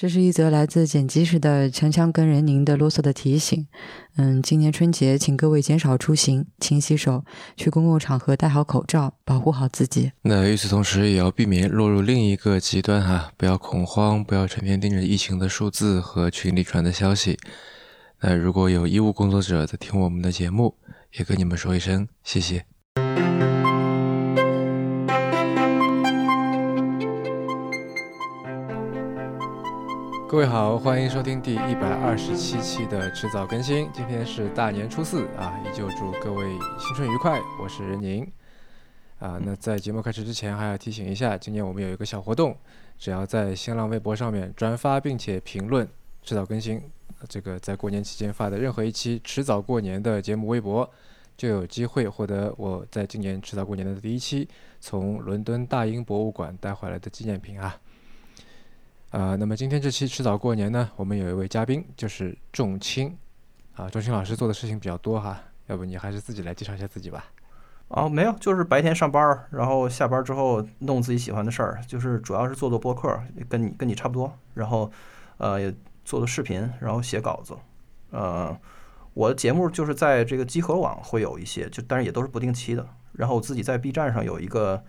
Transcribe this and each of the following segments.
这是一则来自剪辑室的锵锵跟人宁的啰嗦的提醒。嗯，今年春节，请各位减少出行，勤洗手，去公共场合戴好口罩，保护好自己。那与此同时，也要避免落入另一个极端哈，不要恐慌，不要成天盯着疫情的数字和群里传的消息。那如果有医务工作者在听我们的节目，也跟你们说一声谢谢。各位好，欢迎收听第一百二十七期的迟早更新。今天是大年初四啊，依旧祝各位新春愉快。我是任宁啊。那在节目开始之前，还要提醒一下，今年我们有一个小活动，只要在新浪微博上面转发并且评论“迟早更新”这个在过年期间发的任何一期“迟早过年”的节目微博，就有机会获得我在今年迟早过年的第一期从伦敦大英博物馆带回来的纪念品啊。啊，那么今天这期迟早过年呢，我们有一位嘉宾，就是仲青，啊，仲青老师做的事情比较多哈，要不你还是自己来介绍一下自己吧。哦，没有，就是白天上班，然后下班之后弄自己喜欢的事儿，就是主要是做做播客，跟你跟你差不多，然后呃也做做视频，然后写稿子，呃，我的节目就是在这个集合网会有一些，就但是也都是不定期的，然后我自己在 B 站上有一个。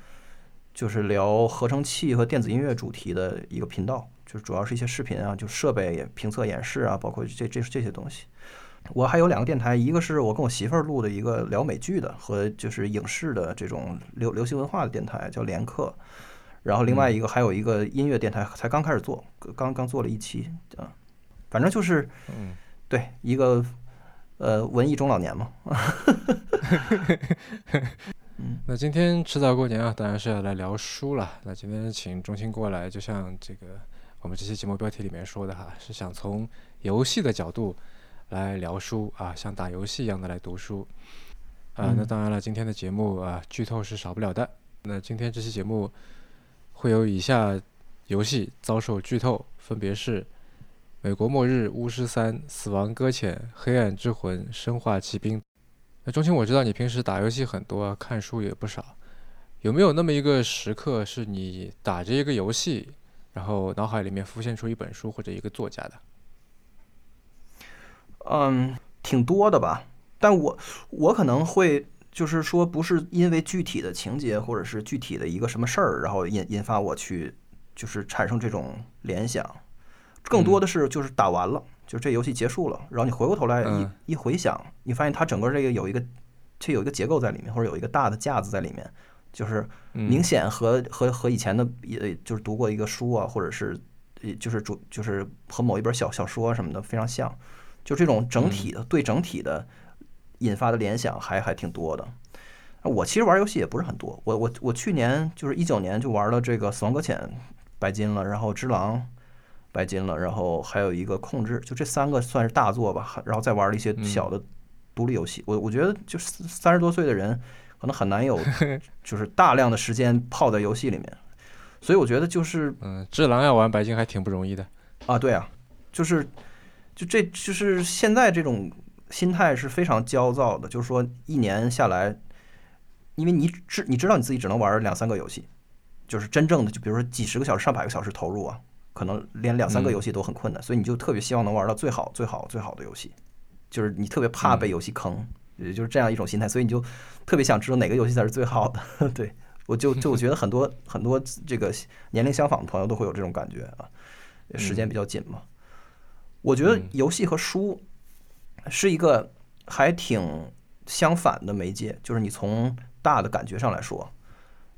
就是聊合成器和电子音乐主题的一个频道，就是主要是一些视频啊，就设备评测演示啊，包括这这这些东西。我还有两个电台，一个是我跟我媳妇儿录的一个聊美剧的和就是影视的这种流流行文化的电台，叫连客。然后另外一个还有一个音乐电台，才刚开始做，刚刚做了一期啊。反正就是，对一个呃文艺中老年嘛。那今天迟早过年啊，当然是要来聊书了。那今天请钟青过来，就像这个我们这期节目标题里面说的哈，是想从游戏的角度来聊书啊，像打游戏一样的来读书啊。那当然了，今天的节目啊，剧透是少不了的。那今天这期节目会有以下游戏遭受剧透，分别是《美国末日》《巫师三》《死亡搁浅》《黑暗之魂》《生化奇兵》。那钟情，我知道你平时打游戏很多，看书也不少，有没有那么一个时刻，是你打着一个游戏，然后脑海里面浮现出一本书或者一个作家的？嗯，挺多的吧。但我我可能会就是说，不是因为具体的情节或者是具体的一个什么事儿，然后引引发我去就是产生这种联想，更多的是就是打完了。就这游戏结束了，然后你回过头来一一回想，你发现它整个这个有一个，这有一个结构在里面，或者有一个大的架子在里面，就是明显和和和以前的也就是读过一个书啊，或者是就是主就是和某一本小小说什么的非常像，就这种整体的对整体的引发的联想还还挺多的。我其实玩游戏也不是很多，我我我去年就是一九年就玩了这个《死亡搁浅》白金了，然后《只狼》。白金了，然后还有一个控制，就这三个算是大作吧。然后再玩了一些小的独立游戏。我我觉得，就是三十多岁的人可能很难有，就是大量的时间泡在游戏里面。所以我觉得就是，嗯，智狼要玩白金还挺不容易的啊。对啊，就是就这就是现在这种心态是非常焦躁的。就是说一年下来，因为你知你知道你自己只能玩两三个游戏，就是真正的就比如说几十个小时、上百个小时投入啊。可能连两三个游戏都很困难，所以你就特别希望能玩到最好、最好、最好的游戏，就是你特别怕被游戏坑，也就是这样一种心态，所以你就特别想知道哪个游戏才是最好的。对我就就我觉得很多很多这个年龄相仿的朋友都会有这种感觉啊，时间比较紧嘛。我觉得游戏和书是一个还挺相反的媒介，就是你从大的感觉上来说。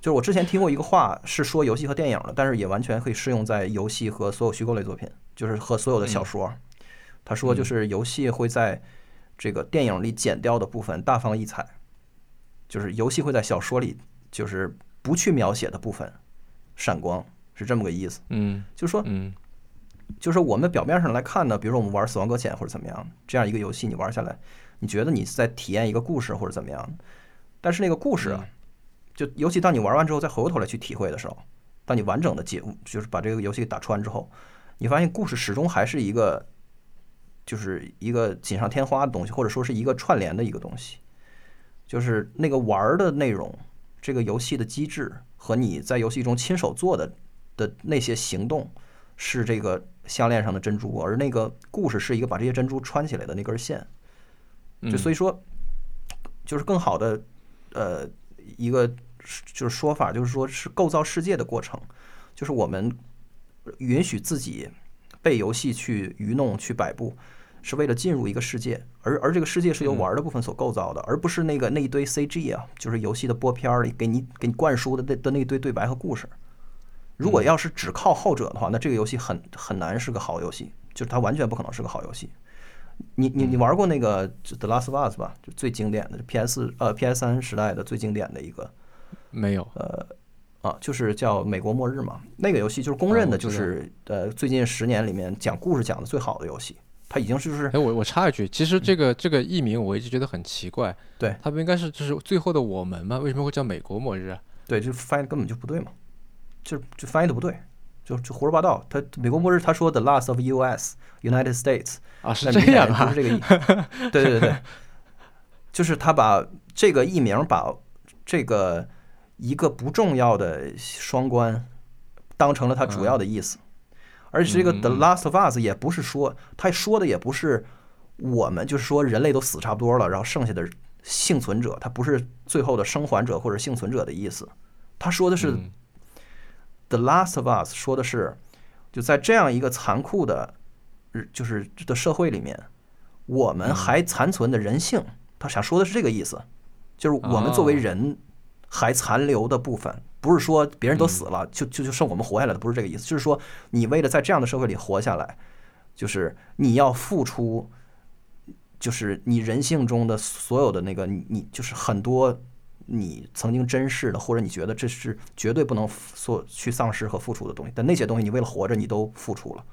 就是我之前听过一个话，是说游戏和电影的，但是也完全可以适用在游戏和所有虚构类作品，就是和所有的小说。他说，就是游戏会在这个电影里剪掉的部分大放异彩，就是游戏会在小说里就是不去描写的部分闪光，是这么个意思。嗯，就是说，嗯，就是我们表面上来看呢，比如说我们玩《死亡搁浅》或者怎么样，这样一个游戏，你玩下来，你觉得你在体验一个故事或者怎么样，但是那个故事啊。就尤其当你玩完之后，再回过头来去体会的时候，当你完整的解，就是把这个游戏打穿之后，你发现故事始终还是一个，就是一个锦上添花的东西，或者说是一个串联的一个东西。就是那个玩的内容，这个游戏的机制和你在游戏中亲手做的的那些行动，是这个项链上的珍珠，而那个故事是一个把这些珍珠穿起来的那根线。就所以说，就是更好的呃一个就是说法，就是说是构造世界的过程，就是我们允许自己被游戏去愚弄、去摆布，是为了进入一个世界，而而这个世界是由玩的部分所构造的，而不是那个那一堆 CG 啊，就是游戏的播片里给你给你灌输的那的那一堆对白和故事。如果要是只靠后者的话，那这个游戏很很难是个好游戏，就是它完全不可能是个好游戏。你你你玩过那个《The Last of Us》吧？就最经典的 PS 呃 PS 三时代的最经典的一个，没有呃啊，就是叫《美国末日》嘛。那个游戏就是公认的，就是呃最近十年里面讲故事讲的最好的游戏。它已经是就是哎，我我插一句，其实这个这个译名我一直觉得很奇怪，对，它不应该是就是最后的我们吗？为什么会叫美国末日啊？对，就翻译根本就不对嘛，就就翻译的不对。就就胡说八道，他美国末日他说 The Last of U.S. United States 啊是这样啊，不是这个意，对对对，就是他把这个译名把这个一个不重要的双关当成了它主要的意思，而且这个 The Last of Us 也不是说他说的也不是我们，就是说人类都死差不多了，然后剩下的幸存者，他不是最后的生还者或者幸存者的意思，他说的是。The Last of Us 说的是，就在这样一个残酷的，就是的社会里面，我们还残存的人性。他想说的是这个意思，就是我们作为人还残留的部分，不是说别人都死了就就就剩我们活下来的，不是这个意思。就是说，你为了在这样的社会里活下来，就是你要付出，就是你人性中的所有的那个，你你就是很多。你曾经珍视的，或者你觉得这是绝对不能所去丧失和付出的东西，但那些东西你为了活着，你都付出了。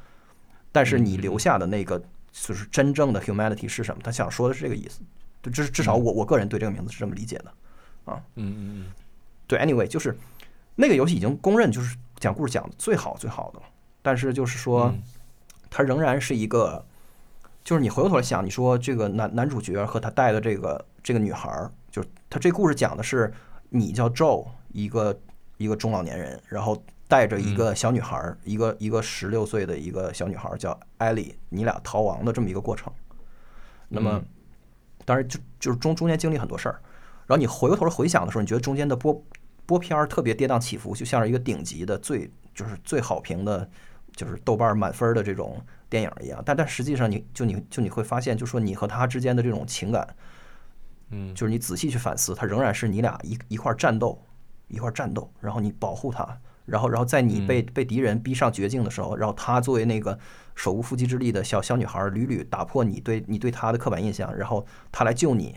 但是你留下的那个，就是真正的 humanity 是什么？他想说的是这个意思。就至至少我我个人对这个名字是这么理解的。啊，嗯嗯嗯，对，anyway，就是那个游戏已经公认就是讲故事讲的最好最好的了。但是就是说，它仍然是一个，就是你回过头来想，你说这个男男主角和他带的这个这个女孩儿。就是他这故事讲的是，你叫 Joe，一个一个中老年人，然后带着一个小女孩，一个一个十六岁的一个小女孩叫艾莉，你俩逃亡的这么一个过程。那么，当然就就是中中间经历很多事儿，然后你回过头回想的时候，你觉得中间的波波片儿特别跌宕起伏，就像是一个顶级的最就是最好评的，就是豆瓣满分的这种电影一样。但但实际上，你就你就你会发现，就说你和他之间的这种情感。嗯，就是你仔细去反思，他仍然是你俩一一块战斗，一块战斗，然后你保护他，然后然后在你被被敌人逼上绝境的时候，然后他作为那个手无缚鸡之力的小小女孩，屡屡打破你对你对他的刻板印象，然后他来救你，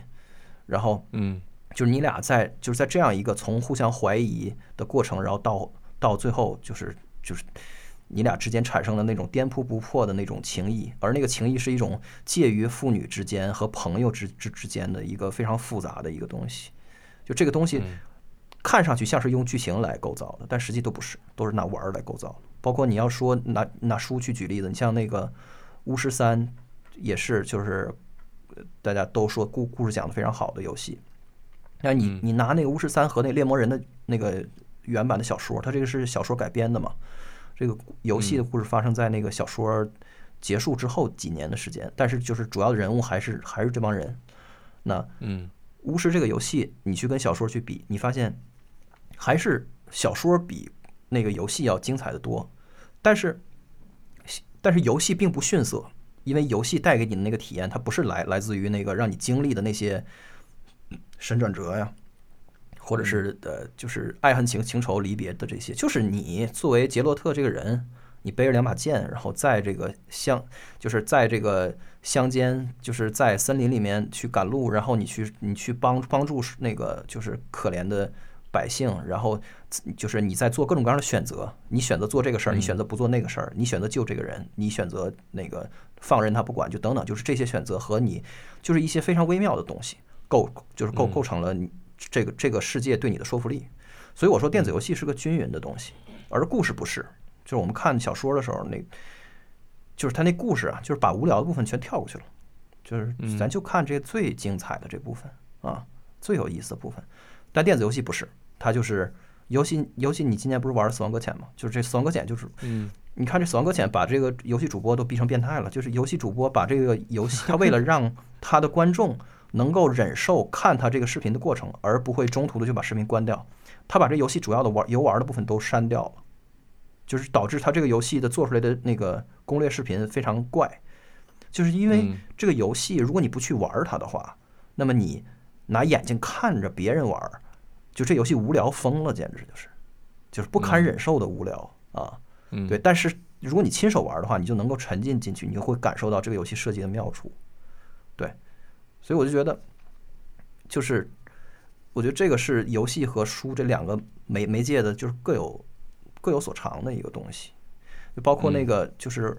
然后嗯，就是你俩在就是在这样一个从互相怀疑的过程，然后到到最后就是就是。你俩之间产生了那种颠扑不破的那种情谊，而那个情谊是一种介于父女之间和朋友之之之间的一个非常复杂的一个东西。就这个东西，看上去像是用剧情来构造的，但实际都不是，都是拿玩儿来构造的。包括你要说拿拿书去举例子，你像那个《巫师三》，也是就是大家都说故故事讲的非常好的游戏。那你你拿那个《巫师三》和那《猎魔人》的那个原版的小说，它这个是小说改编的嘛？这个游戏的故事发生在那个小说结束之后几年的时间，但是就是主要的人物还是还是这帮人。那嗯，巫师这个游戏，你去跟小说去比，你发现还是小说比那个游戏要精彩的多。但是但是游戏并不逊色，因为游戏带给你的那个体验，它不是来来自于那个让你经历的那些神转折呀。或者是呃，就是爱恨情情仇离别的这些，就是你作为杰洛特这个人，你背着两把剑，然后在这个乡，就是在这个乡间，就是在森林里面去赶路，然后你去你去帮帮助那个就是可怜的百姓，然后就是你在做各种各样的选择，你选择做这个事儿，你选择不做那个事儿，你选择救这个人，你选择那个放任他不管，就等等，就是这些选择和你就是一些非常微妙的东西构就是构构成了你。这个这个世界对你的说服力，所以我说电子游戏是个均匀的东西，而故事不是。就是我们看小说的时候，那，就是他那故事啊，就是把无聊的部分全跳过去了，就是咱就看这最精彩的这部分啊，最有意思的部分。但电子游戏不是，它就是游戏游戏，你今年不是玩《死亡搁浅》吗？就是这《死亡搁浅》，就是嗯你看这《死亡搁浅》把这个游戏主播都逼成变态了，就是游戏主播把这个游戏，他为了让他的观众能够忍受看他这个视频的过程，而不会中途的就把视频关掉，他把这游戏主要的玩游玩的部分都删掉了，就是导致他这个游戏的做出来的那个攻略视频非常怪，就是因为嗯。这个游戏如果你不去玩它的话，那么你拿眼睛看着别人玩，就这游戏无聊疯了，简直就是，就是不堪忍受的无聊啊。嗯，对，但是如果你亲手玩的话，你就能够沉浸进去，你就会感受到这个游戏设计的妙处。对，所以我就觉得，就是我觉得这个是游戏和书这两个媒媒介的，就是各有各有所长的一个东西。就包括那个，就是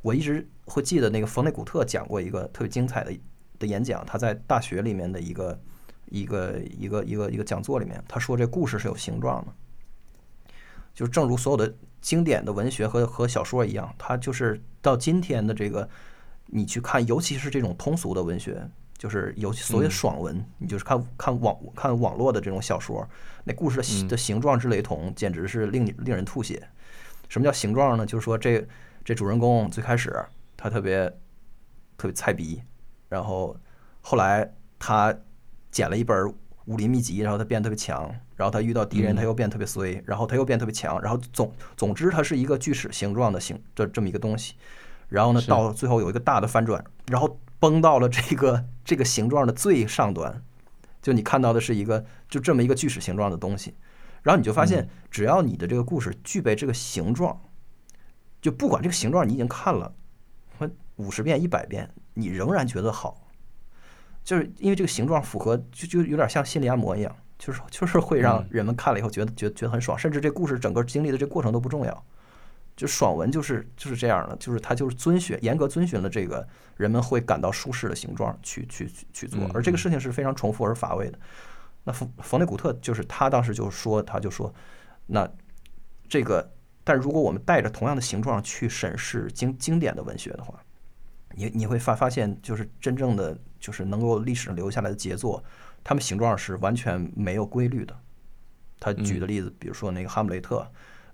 我一直会记得那个冯内古特讲过一个特别精彩的的演讲，他在大学里面的一个一个一个一个一个讲座里面，他说这故事是有形状的。就正如所有的经典的文学和和小说一样，它就是到今天的这个，你去看，尤其是这种通俗的文学，就是尤其所谓的爽文，你就是看看网看网络的这种小说，那故事的形的形状之雷同，简直是令令人吐血。什么叫形状呢？就是说这这主人公最开始他特别特别菜逼，然后后来他捡了一本武林秘籍，然后他变得特别强，然后他遇到敌人他又变得特别衰，然后他又变得特别强，然后总总之他是一个锯齿形状的形这这么一个东西，然后呢到最后有一个大的翻转，然后崩到了这个这个形状的最上端，就你看到的是一个就这么一个锯齿形状的东西，然后你就发现只要你的这个故事具备这个形状，就不管这个形状你已经看了五十遍一百遍，你仍然觉得好。就是因为这个形状符合，就就有点像心理按摩一样，就是就是会让嗯。人们看了以后觉得觉得觉得很爽，甚至这故事整个经历的这过程都不重要，就爽文就是就是这样的，就是他就是遵循严格遵循了这个人们会感到舒适的形状去去去去做嗯，而这个事情是非常重复而乏味的。那冯冯内古特就是他当时就说，他就说，那这个，但如果我们带着同样的形状去审视经经典的文学的话，你你会发发现，就是真正的就是能够历史上留下来的杰作，他们形状是完全没有规律的。他举的例子，比如说那个《哈姆雷特》，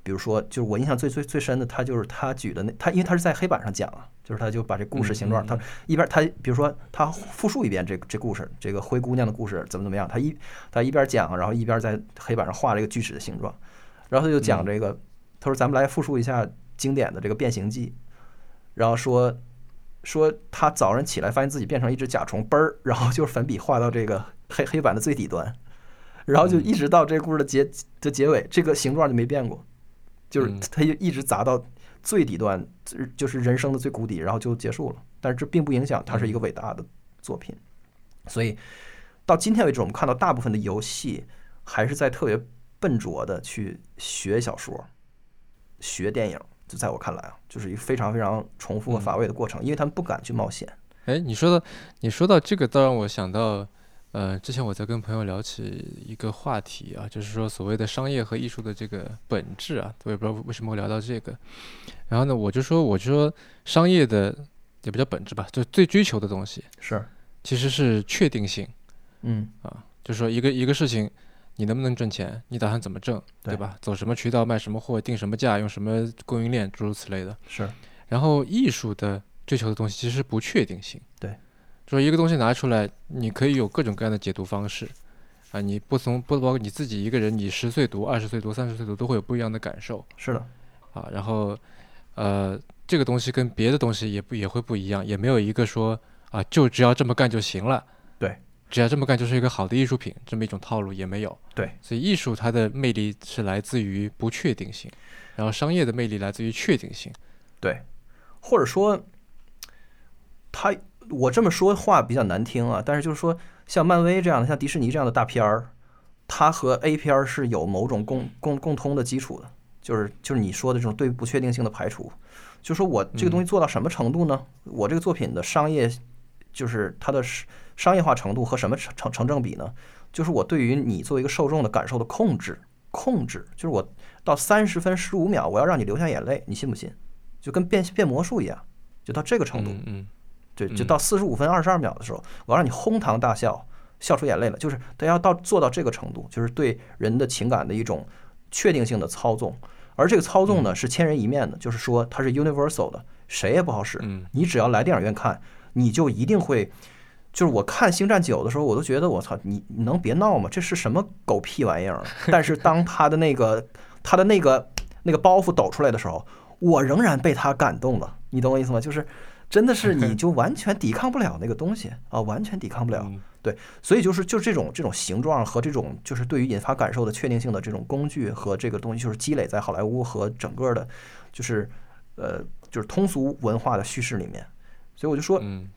比如说就是我印象最最最深的，他就是他举的那他，因为他是在黑板上讲啊，就是他就把这故事形状，他一边他比如说他复述一遍这这故事，这个灰姑娘的故事怎么怎么样，他一他一边讲，然后一边在黑板上画这个锯齿的形状，然后他就讲这个，他说咱们来复述一下经典的这个《变形记》，然后说说他早上起来发现自己变成一只甲虫，嘣儿，然后就是粉笔画到这个黑黑板的最底端，然后就一直到这个故事的结的结尾，这个形状就没变过，就是嗯他就一直砸到最底端，就是人生的最谷底，然后就结束了。但是这并不影响它是一个伟大的作品，所以到今天为止，我们看到大部分的游戏还是在特别笨拙的去学小说、学电影。就在我看来啊，就是一个非常非常重复和乏味的过程，因为他们不敢去冒险。哎，你说的你说到这个，倒让我想到，呃，之前我在跟朋友聊起一个话题啊，就是说所谓的商业和艺术的这个本质啊，我也不知道为什么会聊到这个。然后呢，我就说，我就说商业的也不叫本质吧，就最追求的东西是，其实是确定性嗯，啊，就是说一个一个事情。你能不能挣钱？你打算怎么挣，对对吧？走什么渠道卖什么货，定什么价，用什么供应链，诸如此类的。是，然后艺术的追求的东西其实是不确定性。对，说一个东西拿出来，你可以有各种各样的解读方式，啊，你不从不包括你自己一个人，你十岁读、二十岁读、三十岁读都会有不一样的感受是的，啊。然后，呃，这个东西跟别的东西也不也会不一样，也没有一个说啊，就只要这么干就行了。对，只要这么干就是一个好的艺术品，这么一种套路也没有。对，所以艺术它的魅力是来自于不确定性，然后商业的魅力来自于确定性。对，或者说，他我这么说话比较难听啊，但是就是说，像漫威这样的，像迪士尼这样的大片儿，它和 A 片儿是有某种共共共通的基础的，就是就是你说的这种对不确定性的排除，就说我这个东西做到什么程度呢？我这个作品的商业，就是它的商商业化程度和什么成成成正比呢？就是我对于你作为一个受众的感受的控制，控制，就是我到三十分十五秒，我要让你流下眼泪，你信不信？就跟变变魔术一样，就到这个程度。嗯嗯对，就嗯到四十五分二十二秒的时候，我要让你哄堂大笑，笑出眼泪了。就是他要到做到这个程度，就是对人的情感的一种确定性的操纵，而这个操纵呢是千人一面的，就是说它是 universal 的，谁也不好使。嗯你只要来电影院看，你就一定会。就是我看《星战九》的时候，我都觉得我操，你你能别闹吗？这是什么狗屁玩意儿？但是当他的那个他的那个那个包袱抖出来的时候，我仍然被他感动了。你懂我意思吗？就是真的是你就 完全抵抗不了那个东西啊，完全抵抗不了。嗯对，所以就是就这种这种形状和这种就是对于引发感受的确定性的这种工具和这个东西，就是积累在好莱坞和整个的，就是呃就是通俗文化的叙事里面。所以我就说，嗯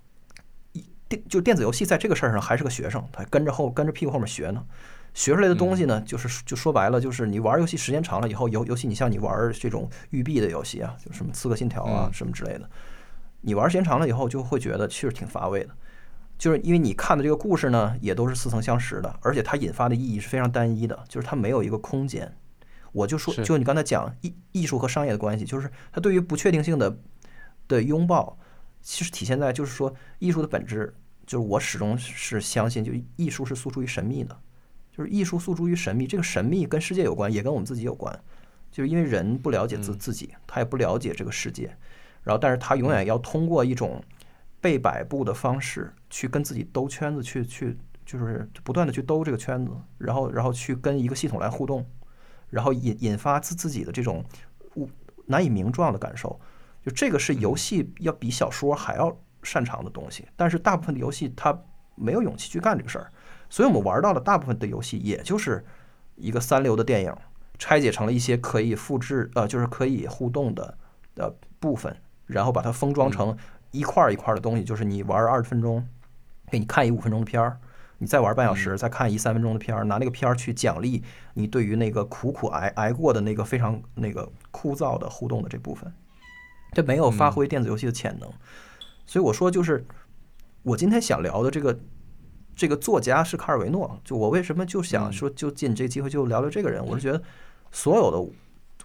电就电子游戏在这个事儿上还是个学生，他跟着后跟着屁股后面学呢。学出来的东西呢，就是就说白了，就是你玩游戏时间长了以后，尤尤其你像你玩这种育碧的游戏啊，就什么《刺客信条》啊嗯什么之类的，你玩时间长了以后，就会觉得其实挺乏味的。就是因为你看的这个故事呢，也都是似曾相识的，而且它引发的意义是非常单一的，就是它没有一个空间。我就说，就你刚才讲艺艺术和商业的关系，就是它对于不确定性的的拥抱，其实体现在就是说艺术的本质，就是我始终是相信，就艺术是诉诸于神秘的，就是艺术诉诸于神秘，这个神秘跟世界有关，也跟我们自己有关，就是因为人不了解自嗯自己，他也不了解这个世界，然后但是他永远要通过一种被摆布的方式去跟自己兜圈子，去去就是不断的去兜这个圈子，然后然后去跟一个系统来互动，然后引引发自自己的这种难以名状的感受。就这个是游戏要比小说还要擅长的东西，但是大部分的游戏它没有勇气去干这个事儿，所以我们玩到的大部分的游戏也就是一个三流的电影，拆解成了一些可以复制呃就是可以互动的呃部分，然后把它封装成一块儿一块儿的东西，就是你玩二十分钟，给你看一五分钟的片儿。你再玩半小时，再看一三分钟的片儿，拿那个片儿去奖励你对于那个苦苦挨挨过的那个非常那个枯燥的互动的这部分，这没有发挥电子游戏的潜能。所以我说，就是我今天想聊的这个这个作家是卡尔维诺。就我为什么就想说，就借你这个机会就聊聊这个人，我是觉得所有的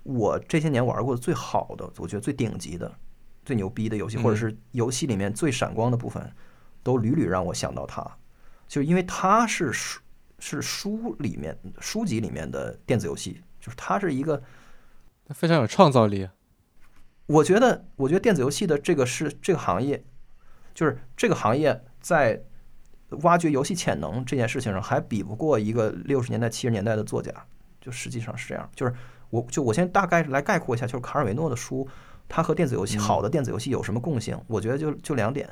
我这些年玩过的最好的，我觉得最顶级的、最牛逼的游戏，或者是游戏里面最闪光的部分，都屡屡让我想到它。就是因为它是书是书里面书籍里面的电子游戏，就是它是一个，非常有创造力。我觉得我觉得电子游戏的这个是这个行业，就是这个行业在挖掘游戏潜能这件事情上，还比不过一个六十年代七十年代的作家，就实际上是这样。就是我就我先大概来概括一下，就是卡尔维诺的书，它和电子游戏好的电子游戏有什么共性？我觉得就就两点，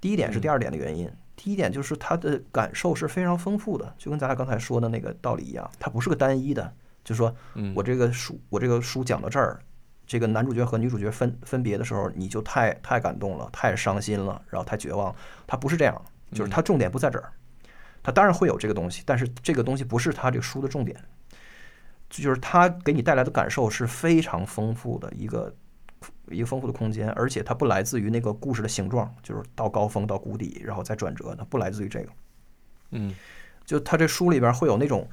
第一点是第二点的原因。第一点就是它的感受是非常丰富的，就跟咱俩刚才说的那个道理一样，它不是个单一的，就是说嗯我这个书我这个书讲到这儿，这个男主角和女主角分分别的时候，你就太太感动了，太伤心了，然后太绝望。它不是这样，就是它重点不在这儿，它当然会有这个东西，但是这个东西不是它这个书的重点，就是它给你带来的感受是非常丰富的一个。一个丰富的空间，而且它不来自于那个故事的形状，就是到高峰到谷底，然后再转折，它不来自于这个。嗯就他这书里边会有那种，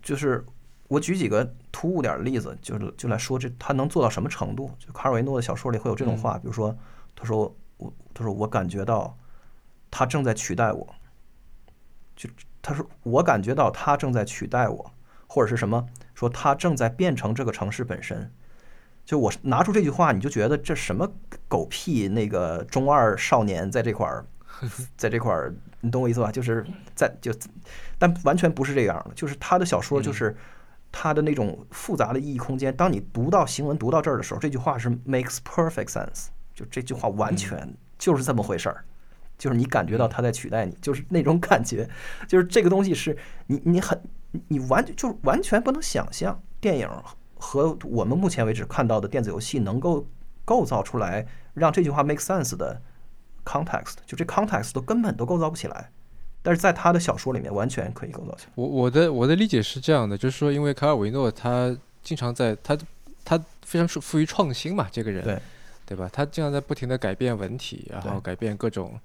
就是我举几个突兀点的例子，就是就来说这他能做到什么程度。就卡尔维诺的小说里会有这种话，比如说他说我他说我感觉到他正在取代我，就他说我感觉到他正在取代我，或者是什么说他正在变成这个城市本身。就我拿出这句话，你就觉得这什么狗屁那个中二少年在这块儿，在这块儿，你懂我意思吧？就是在就，但完全不是这样的。就是他的小说，就是他的那种复杂的意义空间。当你读到行文读到这儿的时候，这句话是 makes perfect sense，就这句话完全就是这么回事儿。就是你感觉到他在取代你，就是那种感觉，就是这个东西是你你很你完就是完全不能想象电影。和我们目前为止看到的电子游戏能够构造出来让这句话 make sense 的 context，就这 context 都根本都构造不起来，但是在他的小说里面完全可以构造起来。我我的我的理解是这样的，就是说，因为卡尔维诺他经常在他他非常富于创新嘛，这个人对对吧？他经常在不停的改变文体，然后改变各种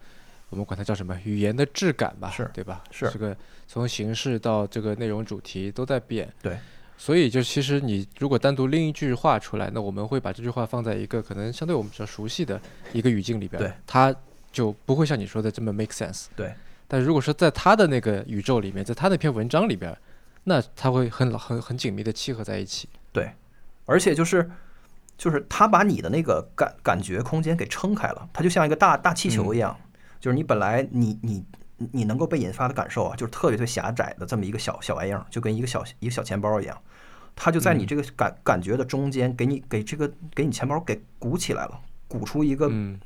我们管它叫什么语言的质感吧，是对吧？是这个从形式到这个内容主题都在变。对。所以，就其实你如果单独拎一句话出来，那我们会把这句话放在一个可能相对我们比较熟悉的一个语境里边，对，它就不会像你说的这么 make sense。对。但如果说在他的那个宇宙里面，在他那篇文章里边，那他会很很很紧密的契合在一起。对，而且就是就是他把你的那个感感觉空间给撑开了，它就像一个大大气球一样，就是你本来你你你能够被引发的感受啊，就是特别特别狭窄的这么一个小小玩意儿，就跟一个小一个小钱包一样，它就在你这个感感觉的中间，给你给这个给你钱包给鼓起来了，鼓出一个嗯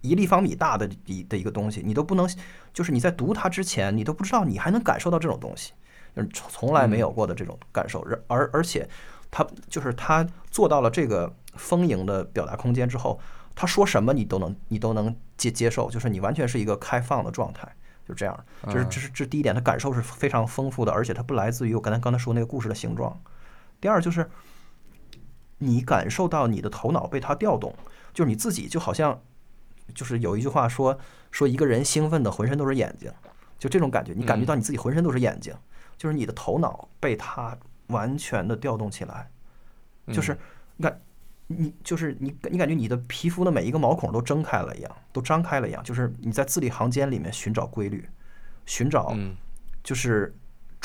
一立方米大的一的一个东西，你都不能，就是你在读它之前，你都不知道你还能感受到这种东西，就是从从来没有过的这种感受。而而而且，他就是他做到了这个丰盈的表达空间之后，他说什么你都能你都能接接受，就是你完全是一个开放的状态，就这样。这是这是这第一点，他感受是非常丰富的，而且它不来自于我刚才刚才说那个故事的形状。第二就是，你感受到你的头脑被它调动，就是你自己就好像。就是有一句话说说一个人兴奋的浑身都是眼睛，就这种感觉，你感觉到你自己浑身都是眼睛，就是你的头脑被它完全的调动起来，就是你感你就是你你感觉你的皮肤的每一个毛孔都睁开了一样，都张开了一样，就是你在字里行间里面寻找规律，寻找就是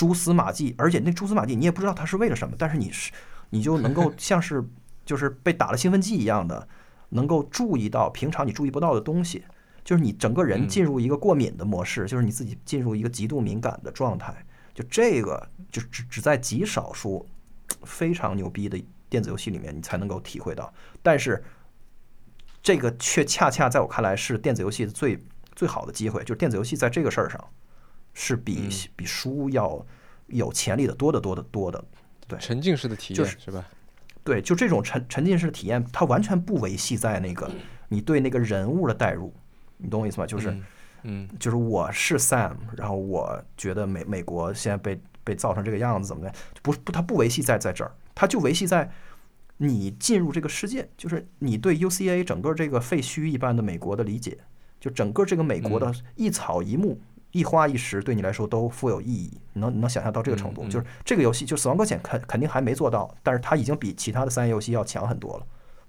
蛛丝马迹，而且那蛛丝马迹你也不知道它是为了什么，但是你是你就能够 像是就是被打了兴奋剂一样的。能够注意到平常你注意不到的东西，就是你整个人进入一个过敏的模式，就是你自己进入一个极度敏感的状态。就这个，就只只在极少数非常牛逼的电子游戏里面，你才能够体会到。但是，这个却恰恰在我看来是电子游戏的最最好的机会。就是电子游戏在这个事儿上，是比比书要有潜力的多得多得多的。对，沉浸式的体验是吧？对，就这种沉沉浸式的体验，它完全不维系在那个你对那个人物的代入，你懂我意思吗？就是，嗯，就是我是 Sam，然后我觉得美美国现在被被造成这个样子，怎么的？不不，它不维系在在这儿，它就维系在你进入这个世界，就是你对 UCA 整个这个废墟一般的美国的理解，就整个这个美国的一草一木。一花一石对你来说都富有意义，你能你能想象到这个程度？就是这个游戏，就《死亡搁浅》肯肯定还没做到，但是它已经比其他的三 A 游戏要强很多了。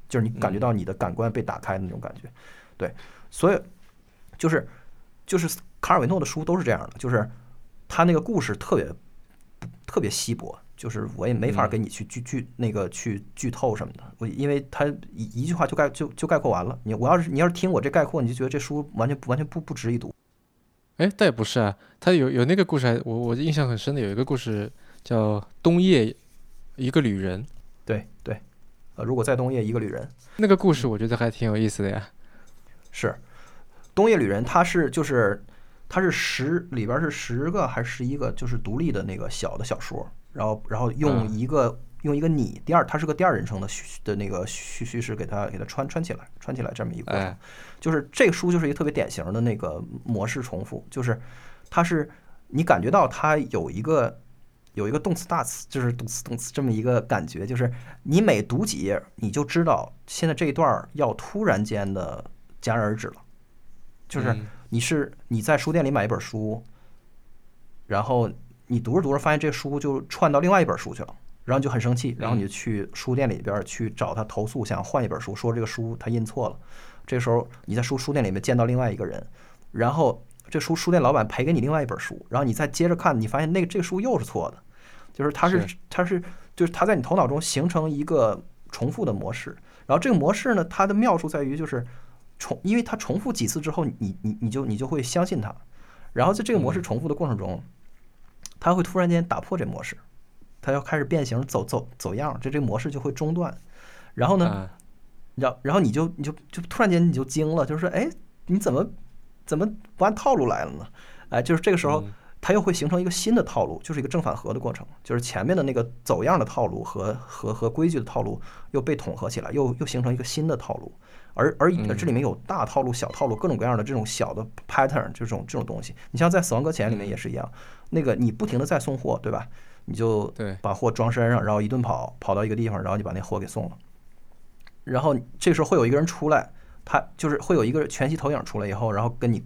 就是你感觉到你的感官被打开的那种感觉，对，所以就是就是卡尔维诺的书都是这样的，就是他那个故事特别特别稀薄，就是我也没法给你去剧剧那个去剧透什么的，我因为他一一句话就概就就概括完了。你我要是你要是听我这概括，你就觉得这书完全完全不不值一读。哎，倒也不是啊，他有有那个故事，我我印象很深的有一个故事叫《冬夜一个旅人》。对对，呃，如果在冬夜一个旅人，那个故事我觉得还挺有意思的呀。是《冬夜旅人》，他是就是他是十里边是十个还是十一个，就是独立的那个小的小说，然后然后用一个。用一个你第二，它是个第二人称的叙的那个叙叙事，给它给它穿穿起来，穿起来这么一个过程，就是这个书就是一个特别典型的那个模式重复，就是它是你感觉到它有一个有一个动词大词，就是动词动词这么一个感觉，就是你每读几页，你就知道现在这一段要突然间的戛然而止了，就是你是你在书店里买一本书，然后你读着读着发现这书就串到另外一本书去了。然后你就很生气，然后你就去书店里边去找他投诉，想换一本书，说这个书他印错了。这时候你在书书店里面见到另外一个人，然后这书书店老板赔给你另外一本书，然后你再接着看，你发现那个这个书又是错的，就是他是他是就是他在你头脑中形成一个重复的模式。然后这个模式呢，它的妙处在于就是重，因为它重复几次之后，你你你就你就会相信它。然后在这个模式重复的过程中，它会突然间打破这模式。它要开始变形，走走走样，这这个模式就会中断。然后呢，然然后你就你就就突然间你就惊了，就是说，哎，你怎么怎么不按套路来了呢？哎，就是这个时候，它又会形成一个新的套路，就是一个正反合的过程，就是前面的那个走样的套路和和和规矩的套路又被统合起来，又又形成一个新的套路。而而这里面有大套路、小套路，各种各样的这种小的 pattern，这种这种东西。你像在《死亡搁浅》里面也是一样，那个你不停的在送货，对吧？你就把货装身上，然后一顿跑，跑到一个地方，然后就把那货给送了。然后这时候会有一个人出来，他就是会有一个全息投影出来以后，然后跟你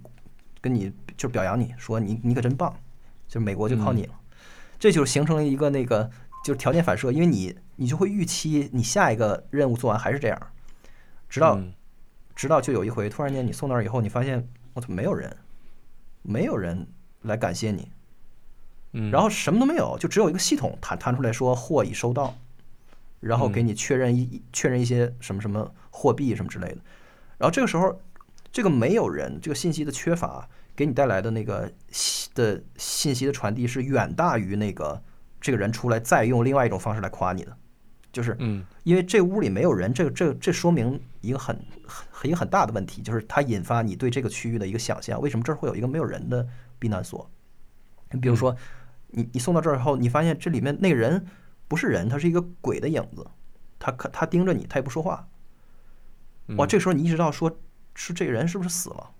跟你就表扬你说你你可真棒，就美国就靠你了。这就形成了一个那个就是条件反射，因为你你就会预期你下一个任务做完还是这样，直到直到就有一回突然间你送那儿以后，你发现我操没有人，没有人来感谢你。嗯，然后什么都没有，就只有一个系统弹弹出来说货已收到，然后给你确认一确认一些什么什么货币什么之类的。然后这个时候，这个没有人，这个信息的缺乏给你带来的那个信的信息的传递是远大于那个这个人出来再用另外一种方式来夸你的，就是嗯因为这屋里没有人，这个这这说明一个很很一个很大的问题，就是它引发你对这个区域的一个想象。为什么这儿会有一个没有人的避难所？你比如说，你你送到这儿以后，你发现这里面那个人不是人，他是一个鬼的影子，他看他盯着你，他也不说话。哇，嗯这时候你意识到说，是这个人是不是死了？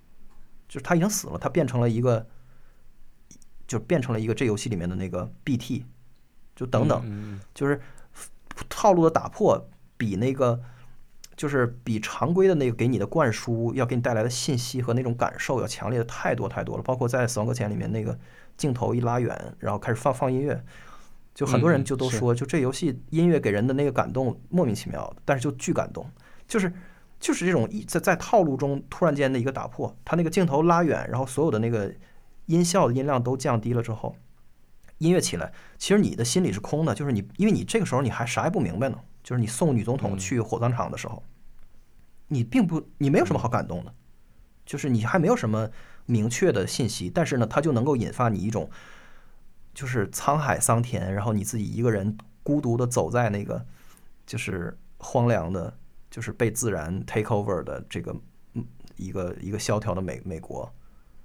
就是他已经死了，他变成了一个，就变成了一个这游戏里面的那个 BT，就等等，嗯就是套路的打破比那个就是比常规的那个给你的灌输要给你带来的信息和那种感受要强烈的太多太多了。包括在《死亡搁浅》里面那个镜头一拉远，然后开始放放音乐，就很多人就都说，就这游戏音乐给人的那个感动莫名其妙的，但是就巨感动，就是。就是这种一在在套路中突然间的一个打破，它那个镜头拉远，然后所有的那个音效的音量都降低了之后，音乐起来，其实你的心里是空的，就是你，因为你这个时候你还啥也不明白呢，就是你送女总统嗯去火葬场的时候，你并不，你没有什么好感动的，就是你还没有什么明确的信息，但是呢，它就能够引发你一种，就是沧海桑田，然后你自己一个人孤独的走在那个，就是荒凉的，就是被自然 take over 的这个嗯一个一个萧条的美美国，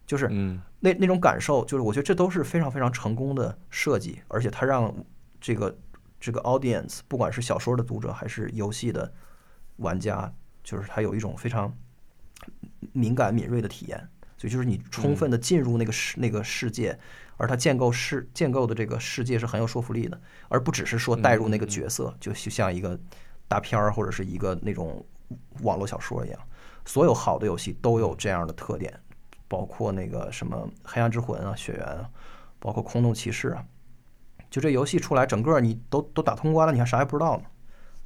就是嗯那那种感受，就是我觉得这都是非常非常成功的设计，而且它让这个这个 audience，不管是小说的读者还是游戏的玩家，就是他有一种非常敏感敏锐的体验。所以就是你充分的进入那个世那个世界，而它建构世建构的这个世界是很有说服力的，而不只是说带入那个角色，就就像一个大片儿或者是一个那种网络小说一样。所有好的游戏都有这样的特点，包括那个什么《黑暗之魂》啊、《血缘》啊，包括《空洞骑士》啊。就这游戏出来，整个你都都打通关了，你还啥也不知道呢。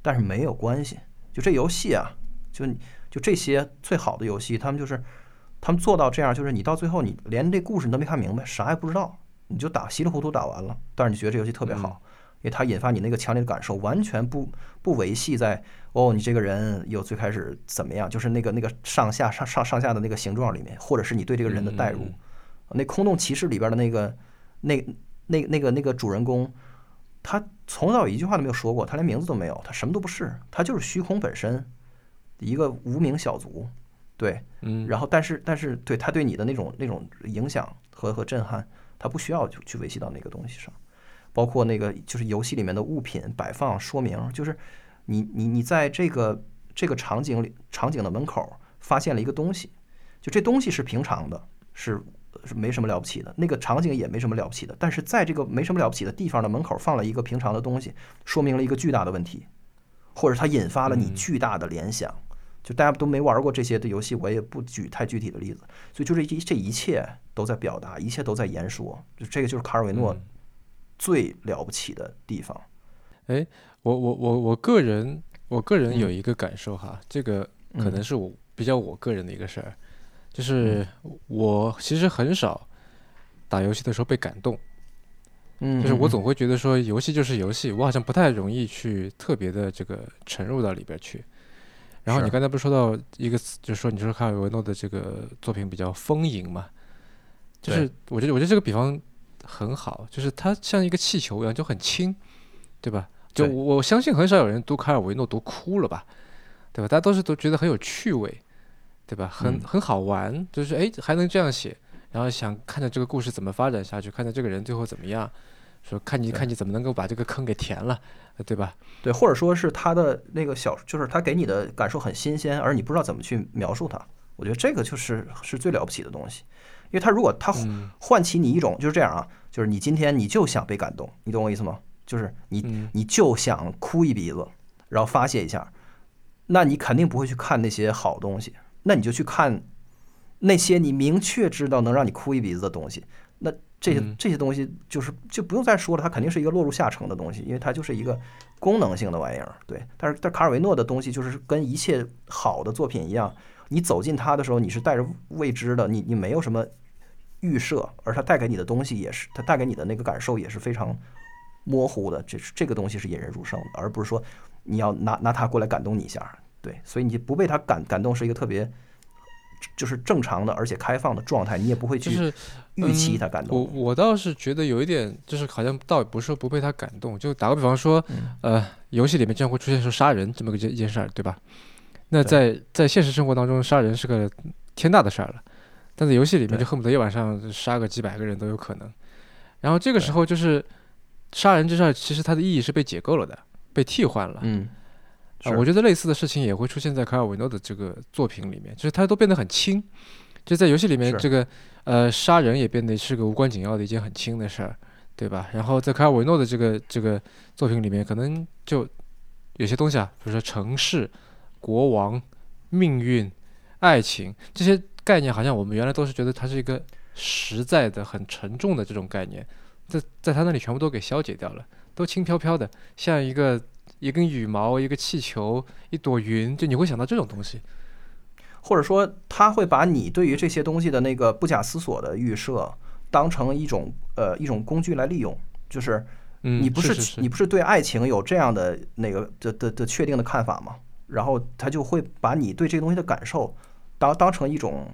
但是没有关系，就这游戏啊，就就这些最好的游戏，他们就是他们做到这样，就是你到最后你连这故事你都没看明白，啥也不知道，你就打稀里糊涂打完了，但是你觉得这游戏特别好，因为它引发你那个强烈的感受，完全不不维系在哦你这个人有最开始怎么样，就是那个那个上下上上上下的那个形状里面，或者是你对这个人的代入。那空洞骑士里边的那个那那那个那个主人公，他从早一句话都没有说过，他连名字都没有，他什么都不是，他就是虚空本身，一个无名小卒，对，嗯，然后但是但是对他对你的那种那种影响和和震撼，他不需要去去维系到那个东西上，包括那个就是游戏里面的物品摆放说明，就是你你你在这个这个场景里场景的门口发现了一个东西，就这东西是平常的，是是没什么了不起的，那个场景也没什么了不起的，但是在这个没什么了不起的地方的门口放了一个平常的东西，说明了一个巨大的问题，或者它引发了你巨大的联想。就大家都没玩过这些的游戏，我也不举太具体的例子，所以就这一这一切都在表达，一切都在言说，就这个就是卡尔维诺最了不起的地方。哎，我我我我个人我个人有一个感受哈，这个可能嗯是我比较我个人的一个事儿，就是我其实很少打游戏的时候被感动，嗯，就是我总会觉得说游戏就是游戏，我好像不太容易去特别的这个沉入到里边去。然后你刚才不是说到一个词，就是说你说卡尔维诺的这个作品比较丰盈嘛，就是我觉得我觉得这个比方很好，就是它像一个气球一样就很轻，对吧？就我我相信很少有人读卡尔维诺读哭了吧，对吧？大家都是都觉得很有趣味，对吧？很嗯很好玩，就是哎还能这样写，然后想看着这个故事怎么发展下去，看着这个人最后怎么样，说看你看你怎么能够把这个坑给填了，呃对吧？对，或者说是他的那个小，就是他给你的感受很新鲜，而你不知道怎么去描述它。我觉得这个就是是最了不起的东西，因为他如果他嗯唤起你一种就是这样啊，就是你今天你就想被感动，你懂我意思吗？就是你嗯你就想哭一鼻子，然后发泄一下，那你肯定不会去看那些好东西，那你就去看那些你明确知道能让你哭一鼻子的东西。那这些嗯这些东西就是就不用再说了，它肯定是一个落入下乘的东西，因为它就是一个功能性的玩意儿。对，但是但卡尔维诺的东西就是跟一切好的作品一样，你走进它的时候，你是带着未知的，你你没有什么预设，而它带给你的东西也是，它带给你的那个感受也是非常模糊的。这是这个东西是引人入胜的，而不是说你要拿拿它过来感动你一下。对，所以你不被它感感动是一个特别就是正常的而且开放的状态，你也不会去就是预期他感我动。我倒是觉得有一点，就是好像倒也不是说不被他感动，就打个比方说，嗯呃，游戏里面经常会出现说杀人这么个一件事儿，对吧？那在在现实生活当中，杀人是个天大的事儿了，但在游戏里面就恨不得一晚上杀个几百个人都有可能。然后这个时候就是杀人这事儿，其实它的意义是被解构了的，被替换了。嗯，我觉得类似的事情也会出现在卡尔维诺的这个作品里面，就是它都变得很轻，就在游戏里面这个呃杀人也变得是个无关紧要的一件很轻的事儿，对吧？然后在卡尔维诺的这个这个作品里面，可能就有些东西啊，比如说城市、国王、命运、爱情这些概念，好像我们原来都是觉得它是一个实在的、很沉重的这种概念，在在他那里全部都给消解掉了，都轻飘飘的，像一个一根羽毛、一个气球、一朵云，就你会想到这种东西。或者说他会把你对于这些东西的那个不假思索的预设，当成一种呃一种工具来利用，就是嗯，你不是是你不是对爱情有这样的那个的的的确定的看法吗？然后他就会把你对这个东西的感受当当成一种，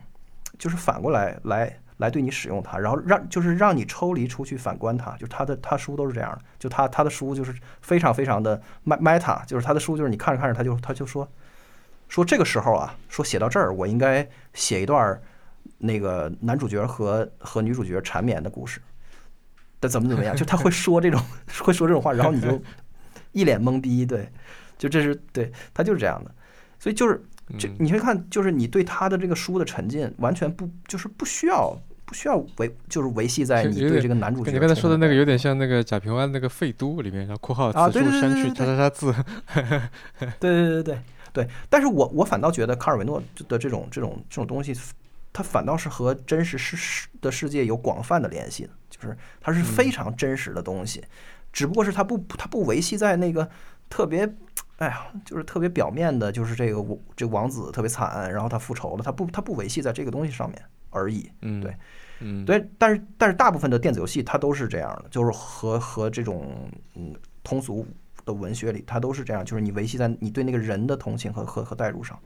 就是反过来来来对你使用它，然后让就是让你抽离出去反观它，就是他的他书都是这样的，就他他的书就是非常非常的 me- meta，就是他的书就是你看着看着他就他就说说这个时候啊，说写到这儿我应该写一段那个男主角和和女主角缠绵的故事。但怎么怎么样，就他会说这种 会说这种话，然后你就 一脸懵逼，对，就这是对他就是这样的，所以就是这嗯你会看，就是你对他的这个书的沉浸，完全不就是不需要不需要维就是维系在你对这个男主角你刚才说的那个有有点像那个贾平凹那个《废都》里面，然后括号此处删去叉叉叉字。对对对对对，但是我我反倒觉得卡尔维诺的这种这种这种东西，它反倒是和真实世世的世界有广泛的联系的，就是它是非常真实的东西，只不过是它不它不维系在那个特别，哎呀，就是特别表面的，就是这个王这个王子特别惨，然后他复仇了，他不他不维系在这个东西上面而已。嗯，对，嗯，对，但是但是大部分的电子游戏它都是这样的，就是和和这种嗯通俗的文学里，它都是这样，就是你维系在你对那个人的同情和和和代入上，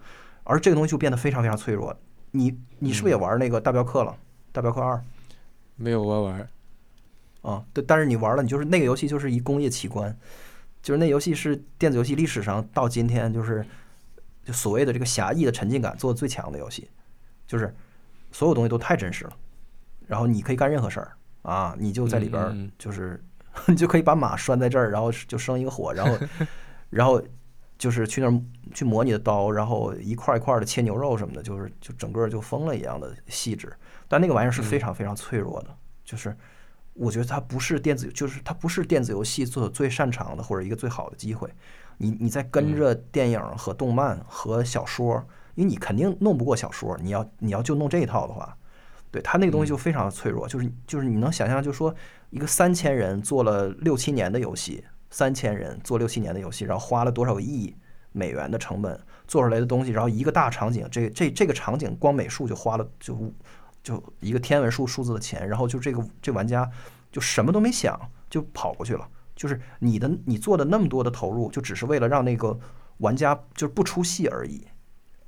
而这个东西就变得非常非常脆弱。你你是不是也玩那个大镖客了？大镖客二没有玩玩。啊，对，但是你玩了，你就是那个游戏就是一工业奇观，就是那游戏是电子游戏历史上到今天就是就所谓的这个狭义的沉浸感做的最强的游戏，就是所有东西都太真实了，然后你可以干任何事儿啊，你就在里边就是 你就可以把马拴在这儿，然后就生一个火，然后 然后就是去那儿去磨你的刀，然后一块儿一块的切牛肉什么的，就是就整个就疯了一样的细致，但那个玩意儿是非常非常脆弱的，就是。我觉得它不是电子，就是它不是电子游戏做最擅长的或者一个最好的机会。你你在跟着电影和动漫和小说，因为你肯定弄不过小说，你要你要就弄这一套的话，对它那个东西就非常的脆弱。就是就是你能想象，就说一个三千人做了六七年的游戏，三千人做六七年的游戏，然后花了多少个亿美元的成本做出来的东西，然后一个大场景，这这这个场景光美术就花了就就一个天文数数字的钱，然后就这个这玩家就什么都没想就跑过去了，就是你的你做的那么多的投入，就只是为了让那个玩家就是不出戏而已，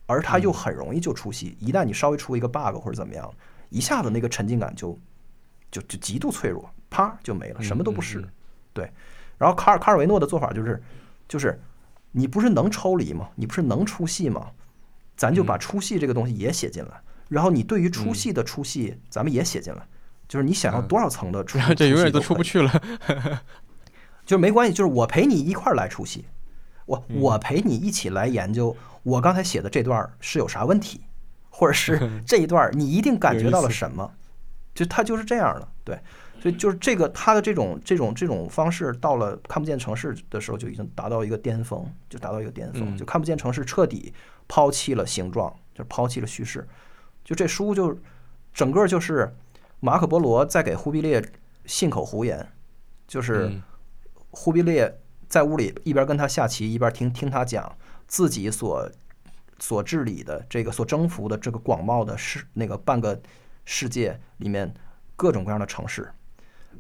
而他又很容易就出戏，一旦你稍微出一个 bug 或者怎么样，一下子那个沉浸感就就就极度脆弱，啪就没了，什么都不是。嗯嗯对，然后卡尔卡尔维诺的做法就是就是你不是能抽离吗？你不是能出戏吗？咱就把嗯出戏这个东西也写进来，然后你对于出戏的出戏，咱们也写进来，就是你想要多少层的出，然后这永远都出不去了。就是没关系，就是我陪你一块儿来出戏，我我陪你一起来研究我刚才写的这段是有啥问题，或者是 这一段儿你一定感觉到了什么，就他就是这样的，对，所以就是这个他的这种这种这种方式，到了看不见城市的时候就已经达到一个巅峰，就达到一个巅峰，嗯就看不见城市彻底抛弃了形状，就抛弃了叙事，就这书就整个就是马可波罗在给忽必烈信口胡言，就是。嗯忽必烈在屋里一边跟他下棋，一边听听他讲自己所所治理的这个所征服的这个广袤的世那个半个世界里面各种各样的城市，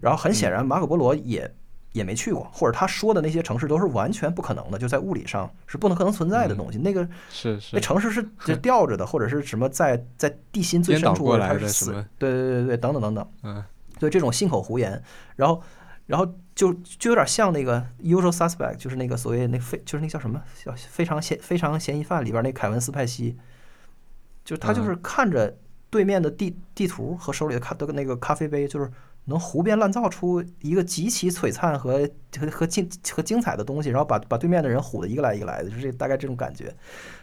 然后很显然马可波罗也也没去过，或者他说的那些城市都是完全不可能的，就在物理上是不能可能存在的东西。那个是是那城市是就吊着的，或者是什么在在地心最深处过来它是死的，对对对对，等等等等。嗯对这种信口胡言，然后然后就就有点像那个 Usual Suspect，就是那个所谓那非就是那叫什么叫非常嫌非常嫌疑犯里边那凯文斯派西，就是他就是看着对面的地地图和手里的咖的那个咖啡杯，就是能胡编乱造出一个极其璀璨和和和精和精彩的东西，然后把把对面的人唬得一个来一个来的，就是这大概这种感觉。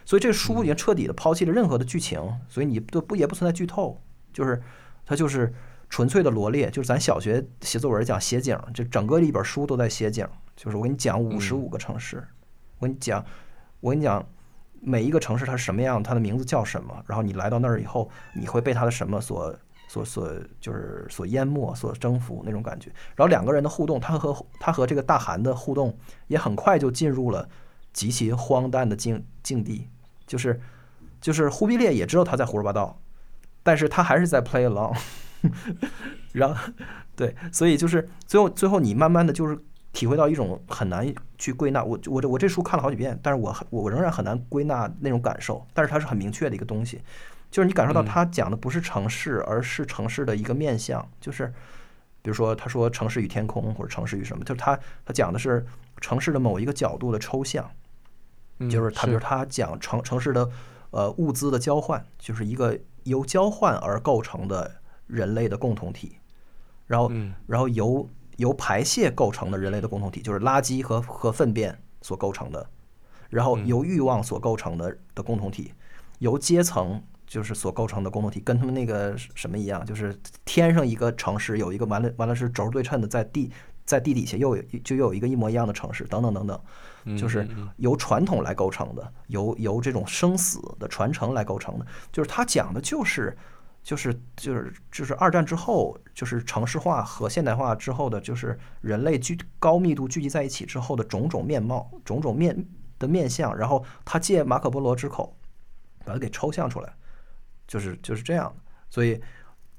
所以这个书已经彻底的抛弃了任何的剧情，所以你都不也不存在剧透，就是它就是纯粹的罗列，就是咱小学写作文讲写景，就整个一本书都在写景，就是我给你讲五十五个城市，我跟你讲，我跟你讲每一个城市它是什么样，它的名字叫什么，然后你来到那儿以后，你会被它的什么所所所就是所淹没、所征服那种感觉。然后两个人的互动，他和他和这个大韩的互动也很快就进入了极其荒诞的境境地，就是就是忽必烈也知道他在胡说八道，但是他还是在 play along。然后，对，所以就是最后最后你慢慢的就是体会到一种很难去归纳。我我这我这书看了好几遍，但是我很我仍然很难归纳那种感受。但是它是很明确的一个东西，就是你感受到他讲的不是城市，而是城市的一个面相。就是比如说他说城市与天空，或者城市与什么，就是他他讲的是城市的某一个角度的抽象。嗯就是他，比如他讲城城市的呃物资的交换，就是一个由交换而构成的人类的共同体，然后嗯。然后由由排泄构成的人类的共同体，就是垃圾和和粪便所构成的，然后由欲望所构成的的共同体，由阶层就是所构成的共同体，跟他们那个什么一样，就是天上一个城市有一个完了完了是轴对称的，在地在地底下又有就又有一个一模一样的城市，等等等等。就是由传统来构成的，由由这种生死的传承来构成的，就是他讲的就是就是就是就是二战之后，就是城市化和现代化之后的，就是人类聚高密度聚集在一起之后的种种面貌、种种面的面相，然后他借马可波罗之口把它给抽象出来，就是就是这样，所以。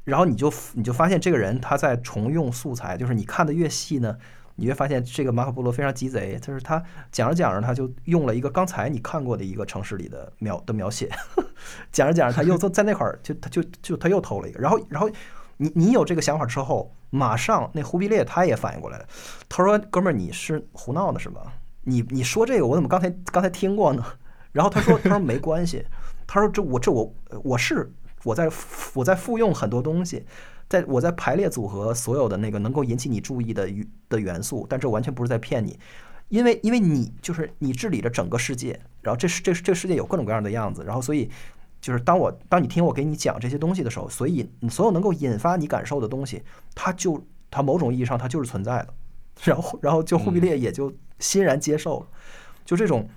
然后你就你就发现这个人他在重用素材，就是你看的越细呢，你会发现这个马可波罗非常鸡贼，就是他讲着讲着他就用了一个刚才你看过的一个城市里的描的描写，讲着讲着他又 在在那块儿就他就就他又偷了一个，然后然后你你有这个想法之后，马上那忽必烈他也反应过来了，他说哥们儿你是胡闹呢是吧？你你说这个我怎么刚才刚才听过呢？然后他说他说没关系，他说这我这我我是我在我在复用很多东西。在我在排列组合所有的那个能够引起你注意的的元素，但这完全不是在骗你，因为因为你就是你治理着整个世界，然后这是这这世界有各种各样的样子，然后所以就是当我当你听我给你讲这些东西的时候，所以你所有能够引发你感受的东西，它就它某种意义上它就是存在的，然后然后就忽必烈也就欣然接受了，就这种。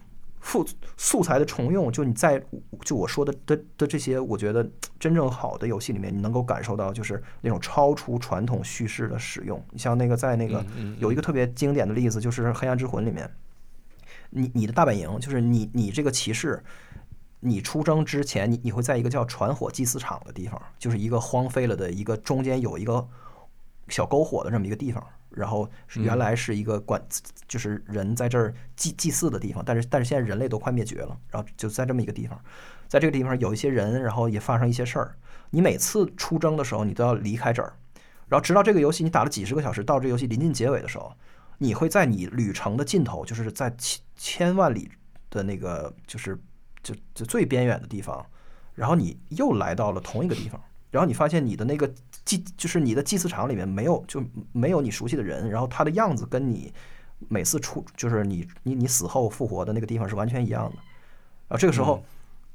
素素材的重用，就你在就我说的的的这些，我觉得真正好的游戏里面，你能够感受到就是那种超出传统叙事的使用。你像那个在那个有一个特别经典的例子，就是《黑暗之魂》里面，你你的大本营就是你你这个骑士，你出征之前，你你会在一个叫传火祭祀场的地方，就是一个荒废了的一个中间有一个小篝火的这么一个地方。然后原来是一个管，就是人在这儿祭祭祀的地方，但是但是现在人类都快灭绝了，然后就在这么一个地方，在这个地方有一些人，然后也发生一些事儿。你每次出征的时候，你都要离开这儿，然后直到这个游戏你打了几十个小时，到这游戏临近结尾的时候，你会在你旅程的尽头，就是在千千万里的那个，就是就就最边远的地方，然后你又来到了同一个地方。然后你发现你的那个祭，就是你的祭祀场里面没有，就没有你熟悉的人，然后他的样子跟你每次出，就是你你你死后复活的那个地方是完全一样的。然后这个时候